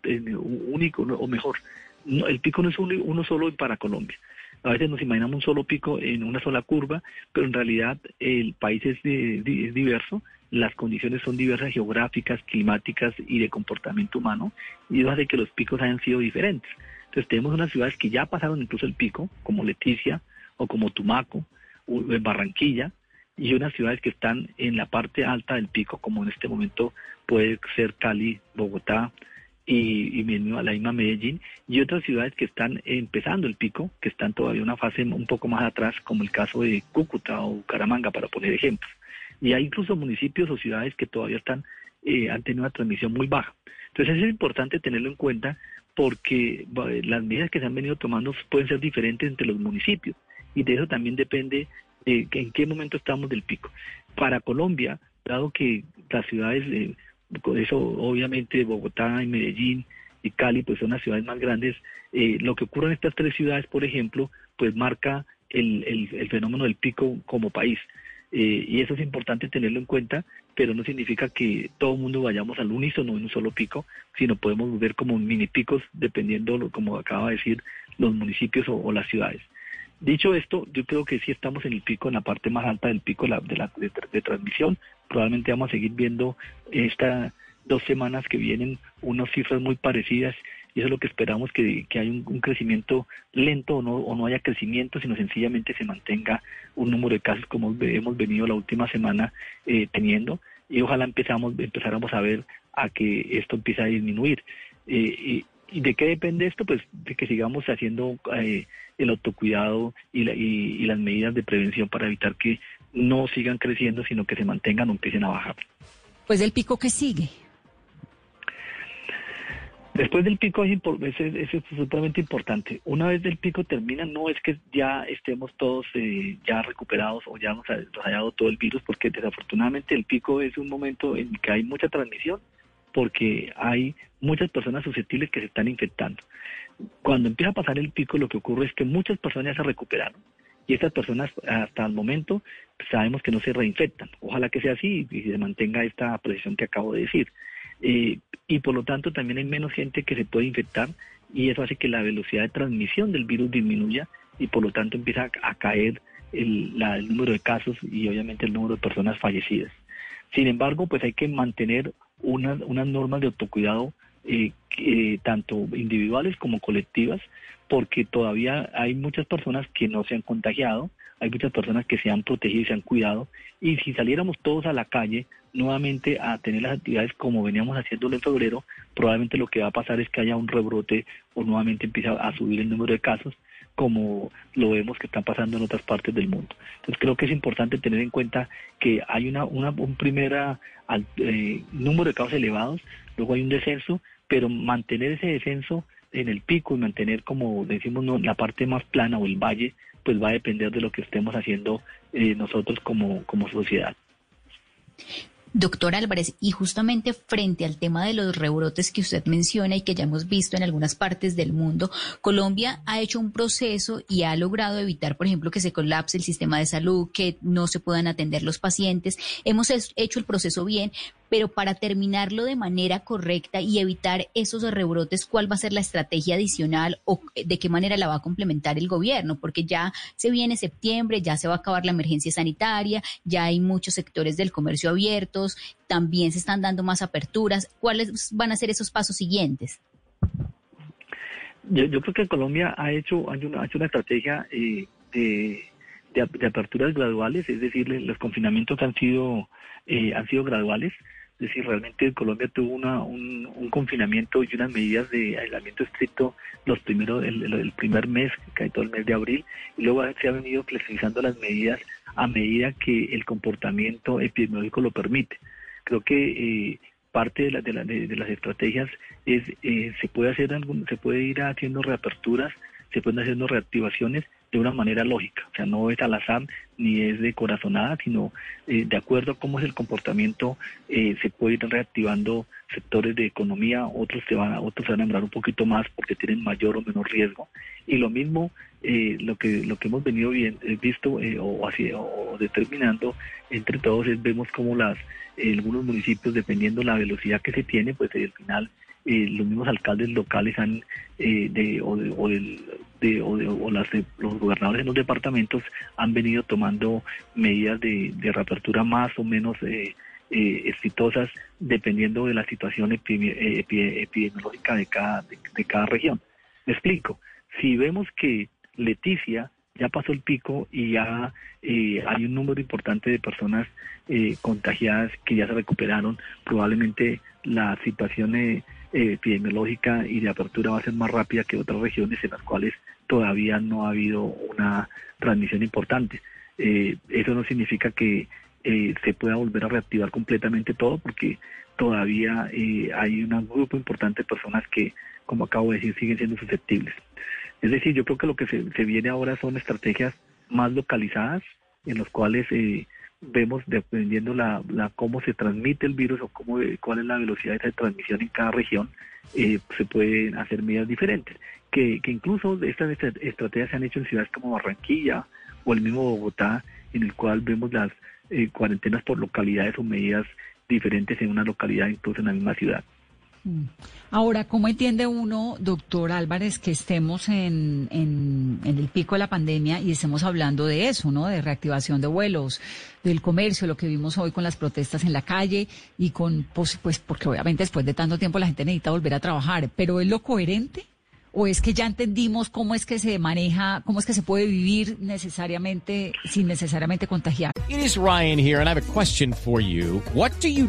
único o mejor, el pico no es uno solo para Colombia. A veces nos imaginamos un solo pico en una sola curva, pero en realidad el país es diverso las condiciones son diversas geográficas, climáticas y de comportamiento humano, y eso hace que los picos hayan sido diferentes. Entonces tenemos unas ciudades que ya pasaron incluso el pico, como Leticia o como Tumaco, o Barranquilla, y unas ciudades que están en la parte alta del pico, como en este momento puede ser Cali, Bogotá y, y la misma Medellín, y otras ciudades que están empezando el pico, que están todavía una fase un poco más atrás, como el caso de Cúcuta o Bucaramanga, para poner ejemplos. Y hay incluso municipios o ciudades que todavía están, eh, han tenido una transmisión muy baja. Entonces es importante tenerlo en cuenta porque las medidas que se han venido tomando pueden ser diferentes entre los municipios y de eso también depende de en qué momento estamos del pico. Para Colombia, dado que las ciudades, eh, eso obviamente Bogotá y Medellín y Cali pues son las ciudades más grandes, eh, lo que ocurre en estas tres ciudades, por ejemplo, pues marca el, el fenómeno del pico como país. Eh, y eso es importante tenerlo en cuenta, pero no significa que todo el mundo vayamos al unísono en un solo pico, sino podemos ver como mini picos dependiendo, como acaba de decir, los municipios o, las ciudades. Dicho esto, yo creo que sí estamos en el pico, en la parte más alta del pico de, transmisión. Probablemente vamos a seguir viendo esta dos semanas que vienen unas cifras muy parecidas y eso es lo que esperamos, que, haya un, crecimiento lento o no, o no haya crecimiento, sino sencillamente se mantenga un número de casos como hemos venido la última semana eh, teniendo y ojalá empezamos, empezáramos a ver a que esto empiece a disminuir. Eh, de qué depende esto? Pues de que sigamos haciendo eh, el autocuidado y, y, las medidas de prevención para evitar que no sigan creciendo, sino que se mantengan o empiecen a bajar.
Pues el pico que sigue.
Después del pico es, supremamente importante. Una vez el pico termina, no es que ya estemos todos eh, ya recuperados o ya nos, ha, haya dado todo el virus, porque desafortunadamente el pico es un momento en que hay mucha transmisión, porque hay muchas personas susceptibles que se están infectando. Cuando empieza a pasar el pico, lo que ocurre es que muchas personas ya se recuperaron y estas personas hasta el momento sabemos que no se reinfectan. Ojalá que sea así y se mantenga esta presión que acabo de decir. Eh, y por lo tanto también hay menos gente que se puede infectar y eso hace que la velocidad de transmisión del virus disminuya y por lo tanto empieza a, caer el, número de casos y obviamente el número de personas fallecidas. Sin embargo, pues hay que mantener unas, unas normas de autocuidado eh, tanto individuales como colectivas, porque todavía hay muchas personas que no se han contagiado, hay muchas personas que se han protegido y se han cuidado, y si saliéramos todos a la calle nuevamente a tener las actividades como veníamos haciéndolo en febrero, probablemente lo que va a pasar es que haya un rebrote o nuevamente empieza a subir el número de casos, como lo vemos que está pasando en otras partes del mundo. Entonces creo que es importante tener en cuenta que hay una, un primer eh, número de casos elevados, luego hay un descenso, pero mantener ese descenso en el pico y mantener, como decimos, la parte más plana o el valle, pues va a depender de lo que estemos haciendo eh, nosotros como, como sociedad.
Doctor Álvarez, y justamente frente al tema de los rebrotes que usted menciona y que ya hemos visto en algunas partes del mundo, Colombia ha hecho un proceso y ha logrado evitar, por ejemplo, que se colapse el sistema de salud, que no se puedan atender los pacientes. Hemos hecho el proceso bien, pero para terminarlo de manera correcta y evitar esos rebrotes, ¿cuál va a ser la estrategia adicional o de qué manera la va a complementar el gobierno? Porque ya se viene septiembre, ya se va a acabar la emergencia sanitaria, ya hay muchos sectores del comercio abiertos, también se están dando más aperturas. ¿Cuáles van a ser esos pasos siguientes?
Yo, creo que Colombia ha hecho, ha hecho una estrategia eh, de, de, aperturas graduales, es decir, los confinamientos han sido, eh, han sido graduales. Es decir, realmente Colombia tuvo una, un, confinamiento y unas medidas de aislamiento estricto los primeros, el, primer mes, que hay todo el mes de abril, y luego se ha venido flexibilizando las medidas a medida que el comportamiento epidemiológico lo permite. Creo que eh, parte de, la, de, de, las estrategias es eh, se puede hacer algún, se puede ir haciendo reaperturas, se pueden haciendo reactivaciones de una manera lógica, o sea, no es al azar ni es de corazonada, sino eh, de acuerdo a cómo es el comportamiento, eh, se puede ir reactivando sectores de economía, otros se van, otros se van a demorar un poquito más porque tienen mayor o menor riesgo, y lo mismo eh, lo que lo que hemos venido bien, visto o, así, o determinando entre todos es vemos como las algunos municipios dependiendo la velocidad que se tiene, pues al final eh, los mismos alcaldes locales han eh, de, o, de, o, de, o, las los gobernadores en los departamentos han venido tomando medidas de, reapertura más o menos eh, exitosas dependiendo de la situación epidemiológica de cada, de, cada región. Me explico. Si vemos que Leticia ya pasó el pico y ya hay un número importante de personas contagiadas que ya se recuperaron, probablemente la situación epidemiológica y de apertura va a ser más rápida que otras regiones en las cuales todavía no ha habido una transmisión importante. Eh, eso no significa que eh, se pueda volver a reactivar completamente todo porque todavía eh, hay un grupo importante de personas que, como acabo de decir, siguen siendo susceptibles. Es decir, yo creo que lo que se, se viene ahora son estrategias más localizadas en las cuales vemos dependiendo la, cómo se transmite el virus o cómo, cuál es la velocidad de transmisión en cada región, eh, se pueden hacer medidas diferentes. Que, que incluso estas estrategias se han hecho en ciudades como Barranquilla o el mismo Bogotá, en el cual vemos las eh, cuarentenas por localidades o medidas diferentes en una localidad, incluso en la misma ciudad.
Mm. Ahora, ¿cómo entiende uno, doctor Álvarez, que estemos en, el pico de la pandemia y estemos hablando de eso, ¿no? De reactivación de vuelos, del comercio, lo que vimos hoy con las protestas en la calle y con, pues, pues porque obviamente después de tanto tiempo la gente necesita volver a trabajar, pero ¿es lo coherente? ¿O es que ya entendimos cómo es que se maneja, cómo es que se puede vivir necesariamente sin necesariamente contagiar?
It Ryan here and I have a question for you. What do you?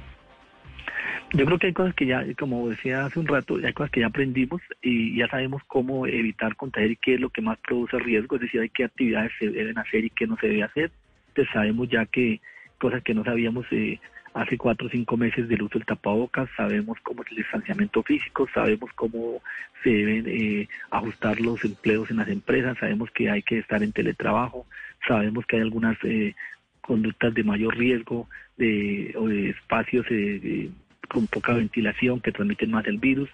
Yo creo que hay cosas que ya, como decía hace un rato, hay cosas que ya aprendimos y ya sabemos cómo evitar contagiar y qué es lo que más produce riesgo, es decir, hay qué actividades se deben hacer y qué no se debe hacer. Entonces sabemos ya que cosas que no sabíamos eh, hace cuatro o cinco meses del uso del tapabocas, sabemos cómo es el distanciamiento físico, sabemos cómo se deben eh, ajustar los empleos en las empresas, sabemos que hay que estar en teletrabajo, sabemos que hay algunas eh, conductas de mayor riesgo de, o de espacios eh, con poca ventilación que transmiten más el virus.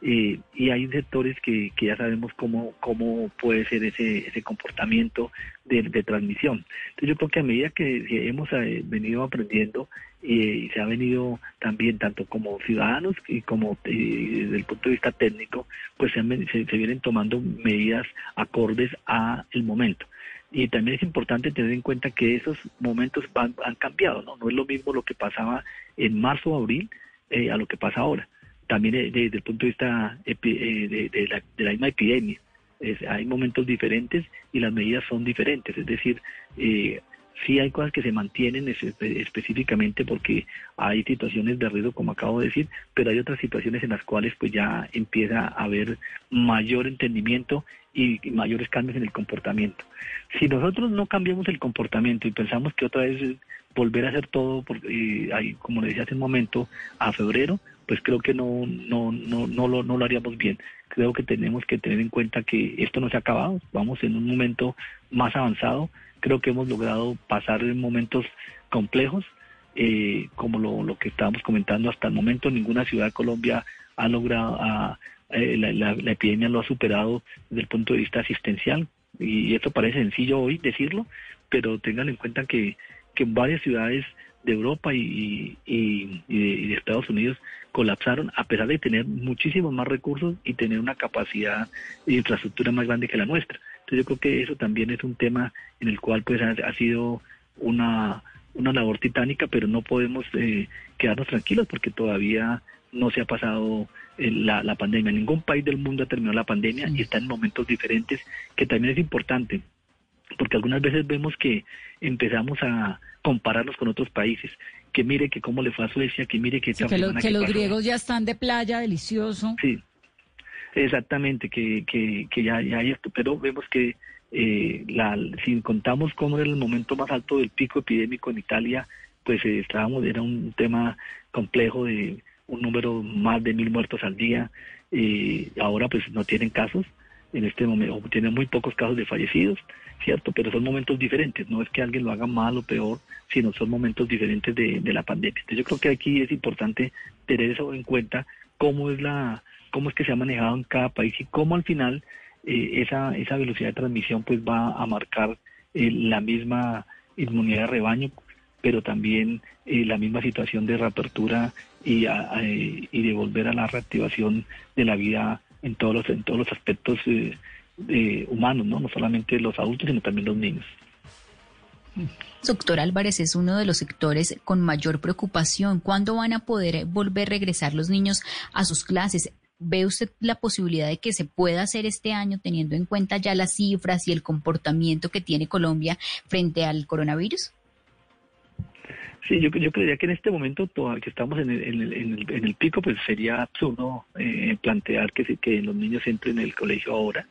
Eh, y hay sectores que, que, ya sabemos cómo, cómo puede ser ese, ese comportamiento de, transmisión. Entonces yo creo que a medida que, hemos eh, venido aprendiendo eh, y se ha venido también tanto como ciudadanos y como desde el punto de vista técnico, pues se, se, se vienen tomando medidas acordes a el momento. Y también es importante tener en cuenta que esos momentos van, han cambiado, ¿no? No es lo mismo lo que pasaba en marzo o abril eh, a lo que pasa ahora. También eh, desde el punto de vista eh, de, de, la, de, la, misma epidemia. Es, hay momentos diferentes y las medidas son diferentes. Es decir, eh, sí hay cosas que se mantienen específicamente porque hay situaciones de riesgo, como acabo de decir, pero hay otras situaciones en las cuales pues ya empieza a haber mayor entendimiento y mayores cambios en el comportamiento. Si nosotros no cambiamos el comportamiento y pensamos que otra vez volver a hacer todo, porque hay, como le decía hace un momento, a febrero, pues creo que no, no, no, no, lo, no lo haríamos bien. Creo que tenemos que tener en cuenta que esto no se ha acabado, vamos en un momento más avanzado, creo que hemos logrado pasar en momentos complejos, eh, como lo, lo, que estábamos comentando hasta el momento, ninguna ciudad de Colombia ha logrado, eh, la, la, la, epidemia lo ha superado desde el punto de vista asistencial, y esto parece sencillo hoy decirlo, pero tengan en cuenta que que varias ciudades de Europa y, y, y, de, Estados Unidos colapsaron a pesar de tener muchísimos más recursos y tener una capacidad de infraestructura más grande que la nuestra. Entonces yo creo que eso también es un tema en el cual pues ha, ha sido una, una labor titánica, pero no podemos eh, quedarnos tranquilos porque todavía no se ha pasado eh, la, la, pandemia. Ningún país del mundo ha terminado la pandemia y está en momentos diferentes, que también es importante porque algunas veces vemos que empezamos a compararnos con otros países, que mire que cómo le fue a Suecia, que mire que...
Sí, que, lo, que los griegos ya están de playa, delicioso.
Sí, exactamente, que, que, que ya, ya hay esto, pero vemos que eh, la, si contamos cómo era el momento más alto del pico epidémico en Italia, pues eh, estábamos, era un tema complejo de un número más de mil muertos al día, y ahora pues no tienen casos, en este momento, tienen muy pocos casos de fallecidos, ¿cierto? Pero son momentos diferentes, no es que alguien lo haga mal o peor, sino son momentos diferentes de, de la pandemia. Entonces yo creo que aquí es importante tener eso en cuenta, cómo es la, cómo es que se ha manejado en cada país y cómo al final eh, esa, esa velocidad de transmisión pues va a marcar eh, la misma inmunidad de rebaño, pero también eh, la misma situación de reapertura y, a, a, y de volver a la reactivación de la vida en todos los, en todos los aspectos eh, eh, humanos, ¿no? no solamente los adultos, sino también los niños.
Doctor Álvarez es uno de los sectores con mayor preocupación. ¿Cuándo van a poder volver a regresar los niños a sus clases? ¿Ve usted la posibilidad de que se pueda hacer este año teniendo en cuenta ya las cifras y el comportamiento que tiene Colombia frente al coronavirus?
Sí, yo, yo creería que en este momento que estamos en el, en el, en el, en el pico, pues sería absurdo eh, plantear que, que los niños entren en el colegio ahora,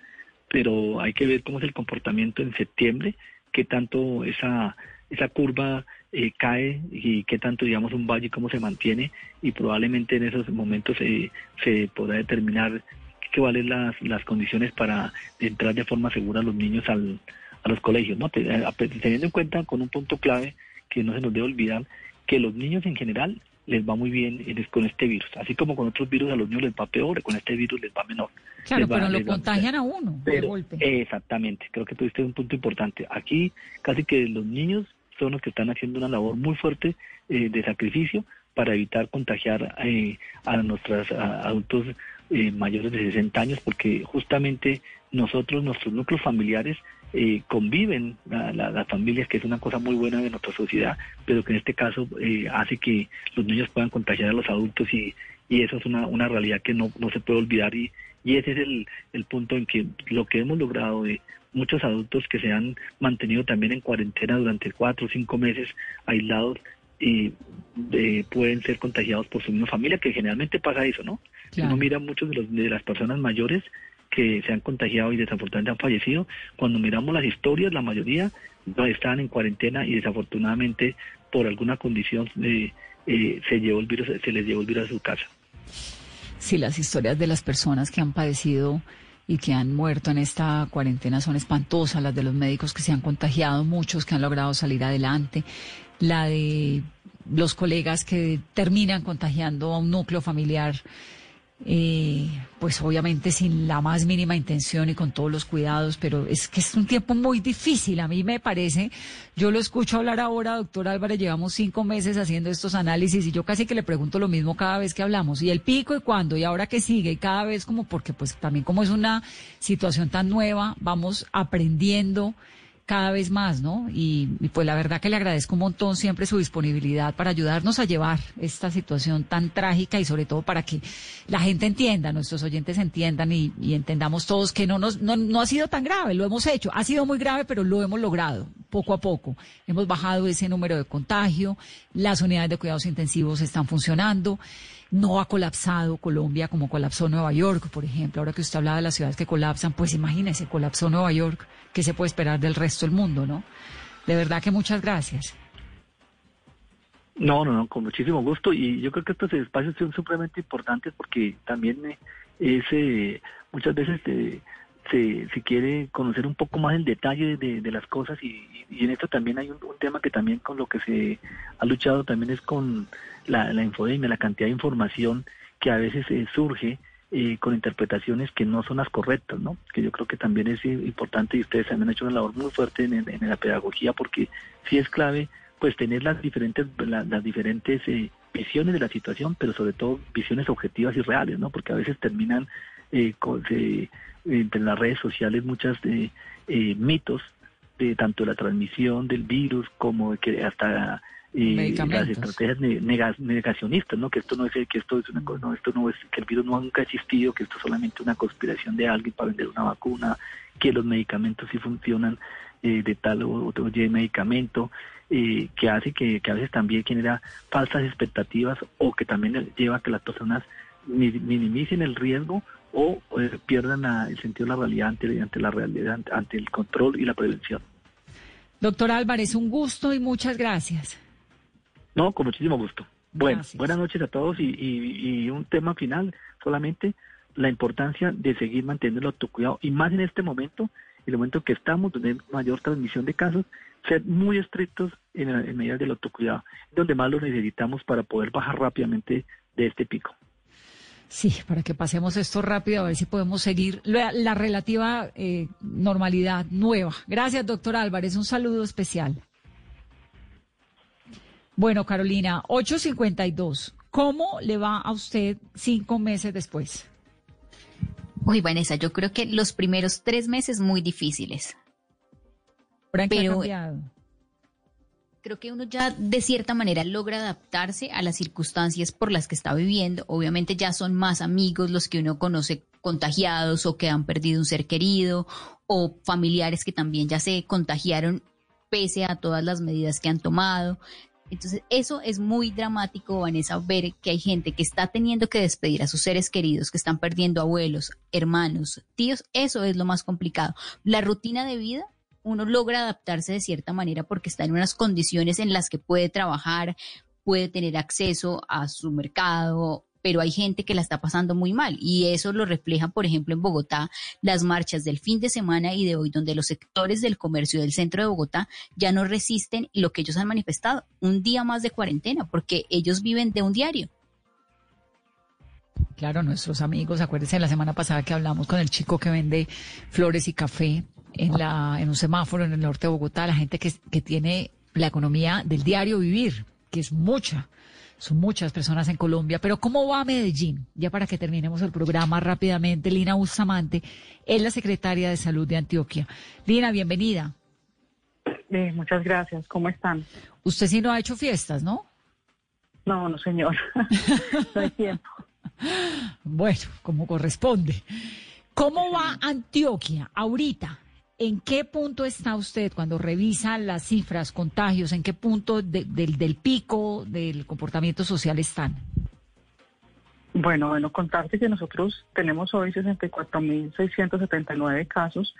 pero hay que ver cómo es el comportamiento en septiembre, qué tanto esa, esa curva eh, cae y qué tanto, digamos, un valle, cómo se mantiene, y probablemente en esos momentos se podrá determinar que vale las, las condiciones para entrar de forma segura los niños al, a los colegios, ¿no? Teniendo en cuenta con un punto clave que no se nos debe olvidar, que los niños en general les va muy bien con este virus. Así como con otros virus a los niños les va peor, con este virus les va menor.
Claro, pero lo contagian a, uno de golpe.
Exactamente, creo que tuviste un punto importante. Aquí casi que los niños son los que están haciendo una labor muy fuerte eh, de sacrificio para evitar contagiar eh, a nuestros adultos eh, mayores de 60 años, porque justamente nosotros, nuestros núcleos familiares, eh, conviven las familias, que es una cosa muy buena de nuestra sociedad, pero que en este caso eh, hace que los niños puedan contagiar a los adultos y, y eso es una, una realidad que no, no se puede olvidar y, y ese es el, el punto en que lo que hemos logrado de muchos adultos que se han mantenido también en cuarentena durante cuatro o cinco meses aislados y eh, pueden ser contagiados por su misma familia, que generalmente pasa eso, ¿no? Uno mira muchos de, los, de las personas mayores que se han contagiado y desafortunadamente han fallecido. Cuando miramos las historias, la mayoría no estaban en cuarentena y desafortunadamente por alguna condición eh, eh, se llevó el virus, se les llevó el virus a su casa.
Sí, las historias de las personas que han padecido y que han muerto en esta cuarentena son espantosas, las de los médicos que se han contagiado, muchos que han logrado salir adelante, la de los colegas que terminan contagiando a un núcleo familiar eh, pues obviamente sin la más mínima intención y con todos los cuidados, pero es que es un tiempo muy difícil, a mí me parece, yo lo escucho hablar ahora, doctor Álvarez, llevamos cinco meses haciendo estos análisis y yo casi que le pregunto lo mismo cada vez que hablamos, y el pico y cuándo, y ahora que sigue, y cada vez como porque pues también como es una situación tan nueva, vamos aprendiendo cada vez más, ¿no? Y, pues la verdad que le agradezco un montón siempre su disponibilidad para ayudarnos a llevar esta situación tan trágica y sobre todo para que la gente entienda, nuestros oyentes entiendan y, entendamos todos que no, nos, no, no ha sido tan grave, lo hemos hecho, ha sido muy grave, pero lo hemos logrado poco a poco. Hemos bajado ese número de contagio, las unidades de cuidados intensivos están funcionando no ha colapsado Colombia como colapsó Nueva York, por ejemplo. Ahora que usted hablaba de las ciudades que colapsan, pues imagínese, colapsó Nueva York, ¿qué se puede esperar del resto del mundo, no? De verdad que muchas gracias.
No, no, no, con muchísimo gusto. Y yo creo que estos espacios son supremamente importantes porque también eh, es, eh, muchas veces eh, se, se, quiere conocer un poco más el detalle de, las cosas y, en esto también hay un, tema que también con lo que se ha luchado también es con la, la infodemia, la cantidad de información que a veces eh, surge eh, con interpretaciones que no son las correctas, ¿no? Que yo creo que también es importante y ustedes han hecho una labor muy fuerte en, en, la pedagogía porque sí es clave pues tener las diferentes las diferentes eh, visiones de la situación, pero sobre todo visiones objetivas y reales, ¿no? Porque a veces terminan eh, con, entre las redes sociales muchos eh, mitos de tanto la transmisión del virus como de que hasta y las estrategias negacionistas, ¿no? Que esto no es que esto es una no, esto no es que el virus nunca ha existido, que esto es solamente una conspiración de alguien para vender una vacuna, que los medicamentos sí funcionan eh, de tal o otro medicamento, eh, que hace que, a veces también genera falsas expectativas o que también lleva a que las personas minimicen el riesgo o eh, pierdan el sentido de la realidad ante, ante la realidad, ante el control y la prevención.
Doctor Álvarez, un gusto y muchas gracias.
No, con muchísimo gusto. Bueno, buenas noches a todos y, un tema final, solamente la importancia de seguir manteniendo el autocuidado y más en este momento, en el momento que estamos, donde hay mayor transmisión de casos, ser muy estrictos en, en medidas del autocuidado, donde más lo necesitamos para poder bajar rápidamente de este pico.
Sí, para que pasemos esto rápido, a ver si podemos seguir la, relativa eh, normalidad nueva. Gracias, doctor Álvarez. Un saludo especial. Bueno, Carolina, 8.52. ¿Cómo le va a usted cinco meses después?
Uy, Vanessa, yo creo que los primeros tres meses muy difíciles.
Pero
creo que uno ya de cierta manera logra adaptarse a las circunstancias por las que está viviendo. Obviamente ya son más amigos los que uno conoce contagiados o que han perdido un ser querido o familiares que también ya se contagiaron pese a todas las medidas que han tomado. Entonces, eso es muy dramático, Vanessa, ver que hay gente que está teniendo que despedir a sus seres queridos, que están perdiendo abuelos, hermanos, tíos. Eso es lo más complicado. La rutina de vida, uno logra adaptarse de cierta manera porque está en unas condiciones en las que puede trabajar, puede tener acceso a su mercado, pero hay gente que la está pasando muy mal y eso lo refleja, por ejemplo, en Bogotá, las marchas del fin de semana y de hoy, donde los sectores del comercio del centro de Bogotá ya no resisten lo que ellos han manifestado, un día más de cuarentena, porque ellos viven de un diario.
Claro, nuestros amigos, acuérdense la semana pasada que hablamos con el chico que vende flores y café en, la, en un semáforo en el norte de Bogotá, la gente que, que tiene la economía del diario vivir, que es mucha. Son muchas personas en Colombia, pero ¿cómo va Medellín? Ya para que terminemos el programa rápidamente, Lina Bustamante es la secretaria de Salud de Antioquia. Lina, bienvenida.
Eh, muchas gracias. ¿Cómo están?
Usted sí no ha hecho fiestas, ¿no?
No, no, señor. no hay tiempo.
Bueno, como corresponde. ¿Cómo va Antioquia ahorita? ¿En qué punto está usted cuando revisa las cifras, contagios? ¿En qué punto del, pico del comportamiento social están?
Bueno, bueno, contarte que nosotros tenemos hoy 64.679 casos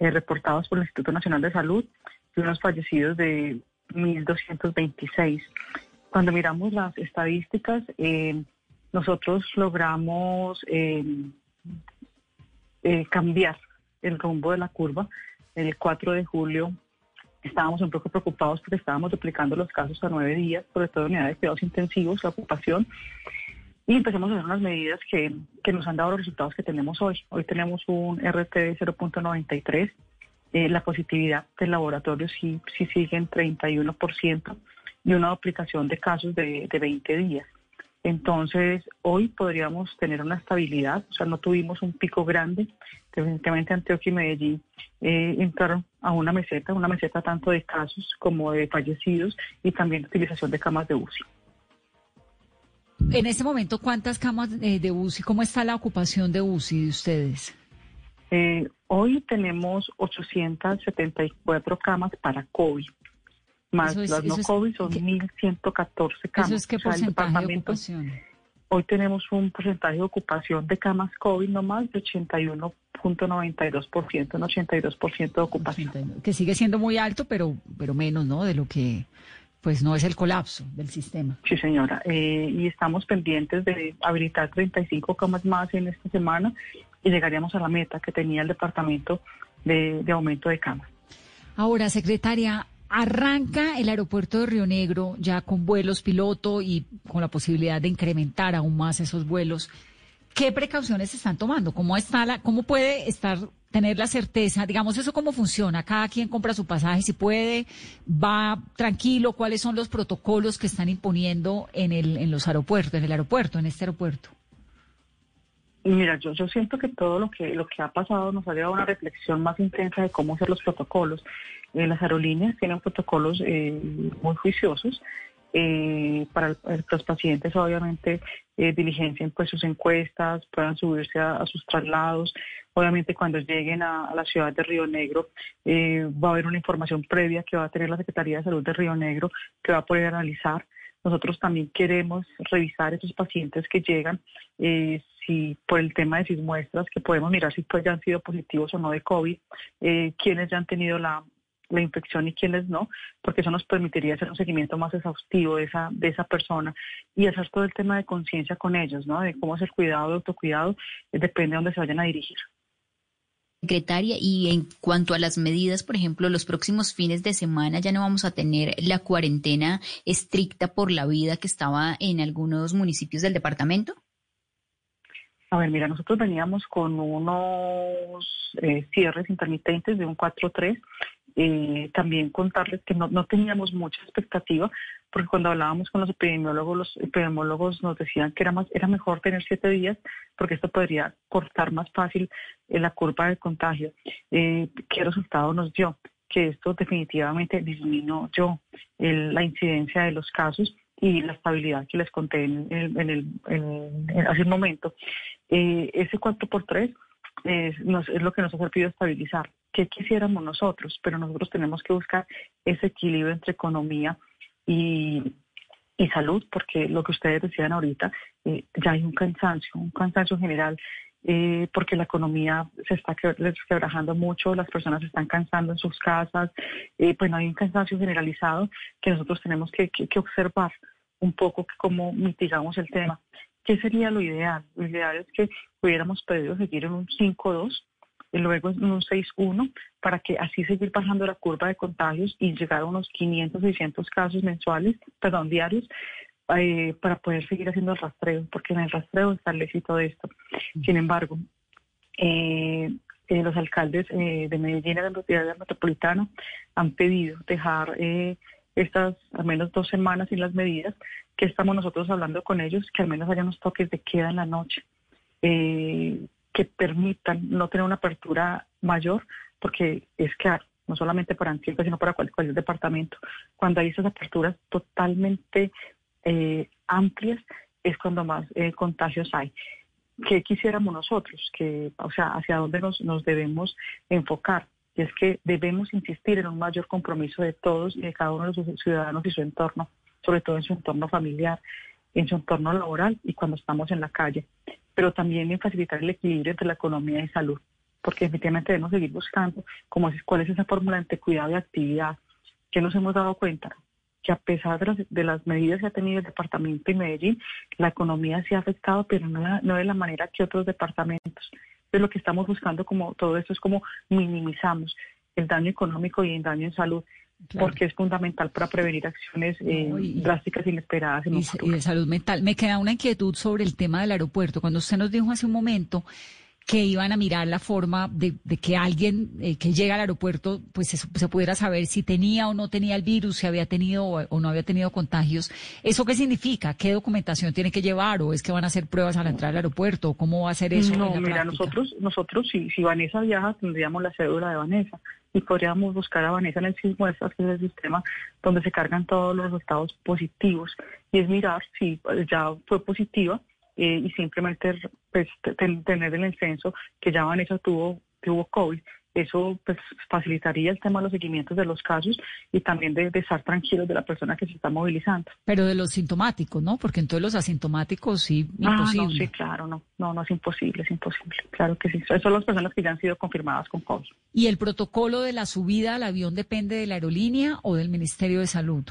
eh, reportados por el Instituto Nacional de Salud y unos fallecidos de 1.226. Cuando miramos las estadísticas, eh, nosotros logramos eh, eh, cambiar el rumbo de la curva. El 4 de julio estábamos un poco preocupados porque estábamos duplicando los casos a nueve días, sobre todo en unidades de cuidados intensivos, la ocupación. Y empezamos a hacer unas medidas que, que nos han dado los resultados que tenemos hoy. Hoy tenemos un RT de 0.93. Eh, la positividad del laboratorio sí, sí sigue en 31% y una duplicación de casos de, de 20 días. Entonces, hoy podríamos tener una estabilidad, o sea, no tuvimos un pico grande. Definitivamente Antioquia y Medellín eh, entraron a una meseta, una meseta tanto de casos como de fallecidos y también de utilización de camas de UCI.
En este momento, ¿cuántas camas eh, de UCI? ¿Cómo está la ocupación de UCI de ustedes?
Eh, hoy tenemos 874 camas para COVID más las no COVID son 1.114 camas.
¿Eso es qué porcentaje de ocupación?
Hoy tenemos un porcentaje de ocupación de camas COVID no más de 81.92%, un 82% de ocupación.
Que sigue siendo muy alto, pero, pero menos, ¿no? De lo que pues no es el colapso del sistema.
Sí, señora. Eh, y estamos pendientes de habilitar 35 camas más en esta semana y llegaríamos a la meta que tenía el departamento de, de aumento de camas.
Ahora, secretaria, Arranca el aeropuerto de Río Negro ya con vuelos piloto y con la posibilidad de incrementar aún más esos vuelos. ¿Qué precauciones se están tomando? ¿Cómo está la, cómo puede estar tener la certeza, digamos eso cómo funciona? Cada quien compra su pasaje, si puede, va tranquilo. ¿Cuáles son los protocolos que están imponiendo en el en los aeropuertos, en el aeropuerto, en este aeropuerto?
Mira, yo, yo siento que todo lo que lo que ha pasado nos ha llevado a una reflexión más intensa de cómo hacer los protocolos. Eh, las aerolíneas tienen protocolos eh, muy juiciosos. Eh, para los pacientes, obviamente, diligencien pues sus encuestas, puedan subirse a, sus traslados. Obviamente, cuando lleguen a, la ciudad de Río Negro, va a haber una información previa que va a tener la Secretaría de Salud de Río Negro, que va a poder analizar. Nosotros también queremos revisar esos pacientes que llegan, si por el tema de sus muestras, que podemos mirar si pues ya han sido positivos o no de COVID, quienes ya han tenido la, la infección y quiénes no, porque eso nos permitiría hacer un seguimiento más exhaustivo de esa, de esa persona y hacer todo el tema de conciencia con ellos, ¿no? De cómo es el cuidado, el autocuidado, eh, depende de dónde se vayan a dirigir.
Secretaria, y en cuanto a las medidas, por ejemplo, los próximos fines de semana ya no vamos a tener la cuarentena estricta por la vida que estaba en algunos municipios del departamento.
A ver, mira, nosotros veníamos con unos eh, cierres intermitentes de un 4-3 eh, también contarles que no, no teníamos mucha expectativa, porque cuando hablábamos con los epidemiólogos, los epidemiólogos nos decían que era, más, era mejor tener siete días, porque esto podría cortar más fácil eh, la curva de contagio. Eh, ¿Qué resultado nos dio? Que esto definitivamente disminuyó la incidencia de los casos y la estabilidad que les conté en, en, el, hace un momento. Ese 4 por 3 es, es lo que nos ha servido estabilizar. ¿Qué quisiéramos nosotros? Pero nosotros tenemos que buscar ese equilibrio entre economía y, y salud, porque lo que ustedes decían ahorita, eh, ya hay un cansancio, un cansancio general, eh, porque la economía se está quebrajando mucho, las personas se están cansando en sus casas, eh, pues no hay un cansancio generalizado que nosotros tenemos que, que, que observar un poco cómo mitigamos el tema ¿Qué sería lo ideal? Lo ideal es que hubiéramos podido seguir en un 5-2 y luego en un 6-1 para que así seguir bajando la curva de contagios y llegar a unos 500, 600 casos mensuales, perdón, diarios, eh, para poder seguir haciendo el rastreo, porque en el rastreo está el éxito de esto. Sin embargo, eh, eh, los alcaldes de Medellín y de la ciudad metropolitana han pedido dejar estas al menos dos semanas sin las medidas, que estamos nosotros hablando con ellos, que al menos haya unos toques de queda en la noche, que permitan no tener una apertura mayor, porque es que no solamente para Antioquia, sino para cualquier, departamento. Cuando hay esas aperturas totalmente eh, amplias, es cuando más eh, contagios hay. ¿Qué quisiéramos nosotros? Que, o sea, hacia dónde nos, nos debemos enfocar. Y es que debemos insistir en un mayor compromiso de todos y de cada uno de los ciudadanos y su entorno, sobre todo en su entorno familiar, en su entorno laboral y cuando estamos en la calle, pero también en facilitar el equilibrio entre la economía y salud, porque efectivamente debemos seguir buscando cómo es, cuál es esa fórmula entre cuidado y actividad, que nos hemos dado cuenta que a pesar de las, medidas que ha tenido el departamento y Medellín, la economía se ha afectado, pero no, no de la manera que otros departamentos. Entonces lo que estamos buscando como todo esto es como minimizamos el daño económico y el daño en salud. Porque es fundamental para prevenir acciones eh, drásticas inesperadas en
y, y de salud mental. Me queda una inquietud sobre el tema del aeropuerto. Cuando usted nos dijo hace un momento que iban a mirar la forma de, que alguien eh, que llega al aeropuerto pues se, pudiera saber si tenía o no tenía el virus, si había tenido o, no había tenido contagios. ¿Eso qué significa? ¿Qué documentación tiene que llevar? ¿O es que van a hacer pruebas al entrar al aeropuerto? ¿Cómo va a ser eso?
No, mira, nosotros, nosotros si, si Vanessa viaja tendríamos la cédula de Vanessa y podríamos buscar a Vanessa en el que es el sistema donde se cargan todos los resultados positivos y es mirar si ya fue positiva eh, y simplemente pues, tener el incenso que ya Vanessa tuvo, tuvo COVID. Eso pues, facilitaría el tema de los seguimientos de los casos y también de, estar tranquilos de la persona que se está movilizando.
Pero de los sintomáticos, ¿no? Porque entonces los asintomáticos sí,
ah, imposible. sí, claro, no, no, no es imposible, es imposible. Claro que sí. Esas son las personas que ya han sido confirmadas con COVID.
¿Y el protocolo de la subida al avión depende de la aerolínea o del Ministerio de Salud?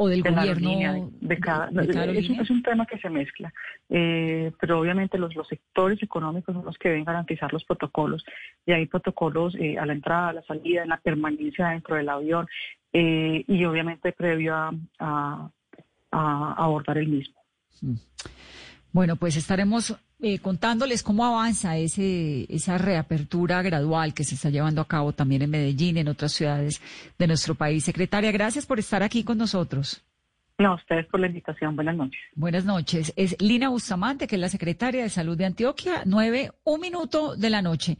O del gobierno
de, cada, es, un tema que se mezcla eh, pero obviamente los, los sectores económicos son los que deben garantizar los protocolos y hay protocolos eh, a la entrada a la salida en la permanencia dentro del avión eh, y obviamente previo a, a, abordar el mismo mm.
bueno pues estaremos contándoles cómo avanza ese, esa reapertura gradual que se está llevando a cabo también en Medellín y en otras ciudades de nuestro país. Secretaria, gracias por estar aquí con nosotros.
No, ustedes por la invitación. Buenas noches.
Buenas noches. Es Lina Bustamante, que es la secretaria de Salud de Antioquia, nueve, un minuto de la noche.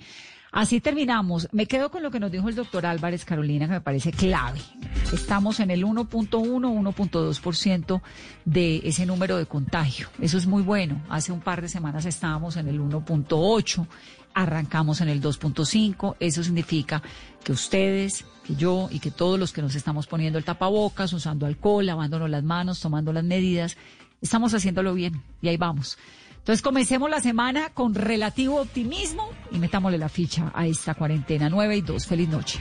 Así terminamos. Me quedo con lo que nos dijo el doctor Álvarez Carolina, que me parece clave. Estamos en el 1.1, 1.2% de ese número de contagio. Eso es muy bueno. Hace un par de semanas estábamos en el 1.8, arrancamos en el 2.5. Eso significa que ustedes, que yo y que todos los que nos estamos poniendo el tapabocas, usando alcohol, lavándonos las manos, tomando las medidas, estamos haciéndolo bien. Y ahí vamos. Entonces comencemos la semana con relativo optimismo y metámosle la ficha a esta cuarentena 9 y 2. Feliz noche.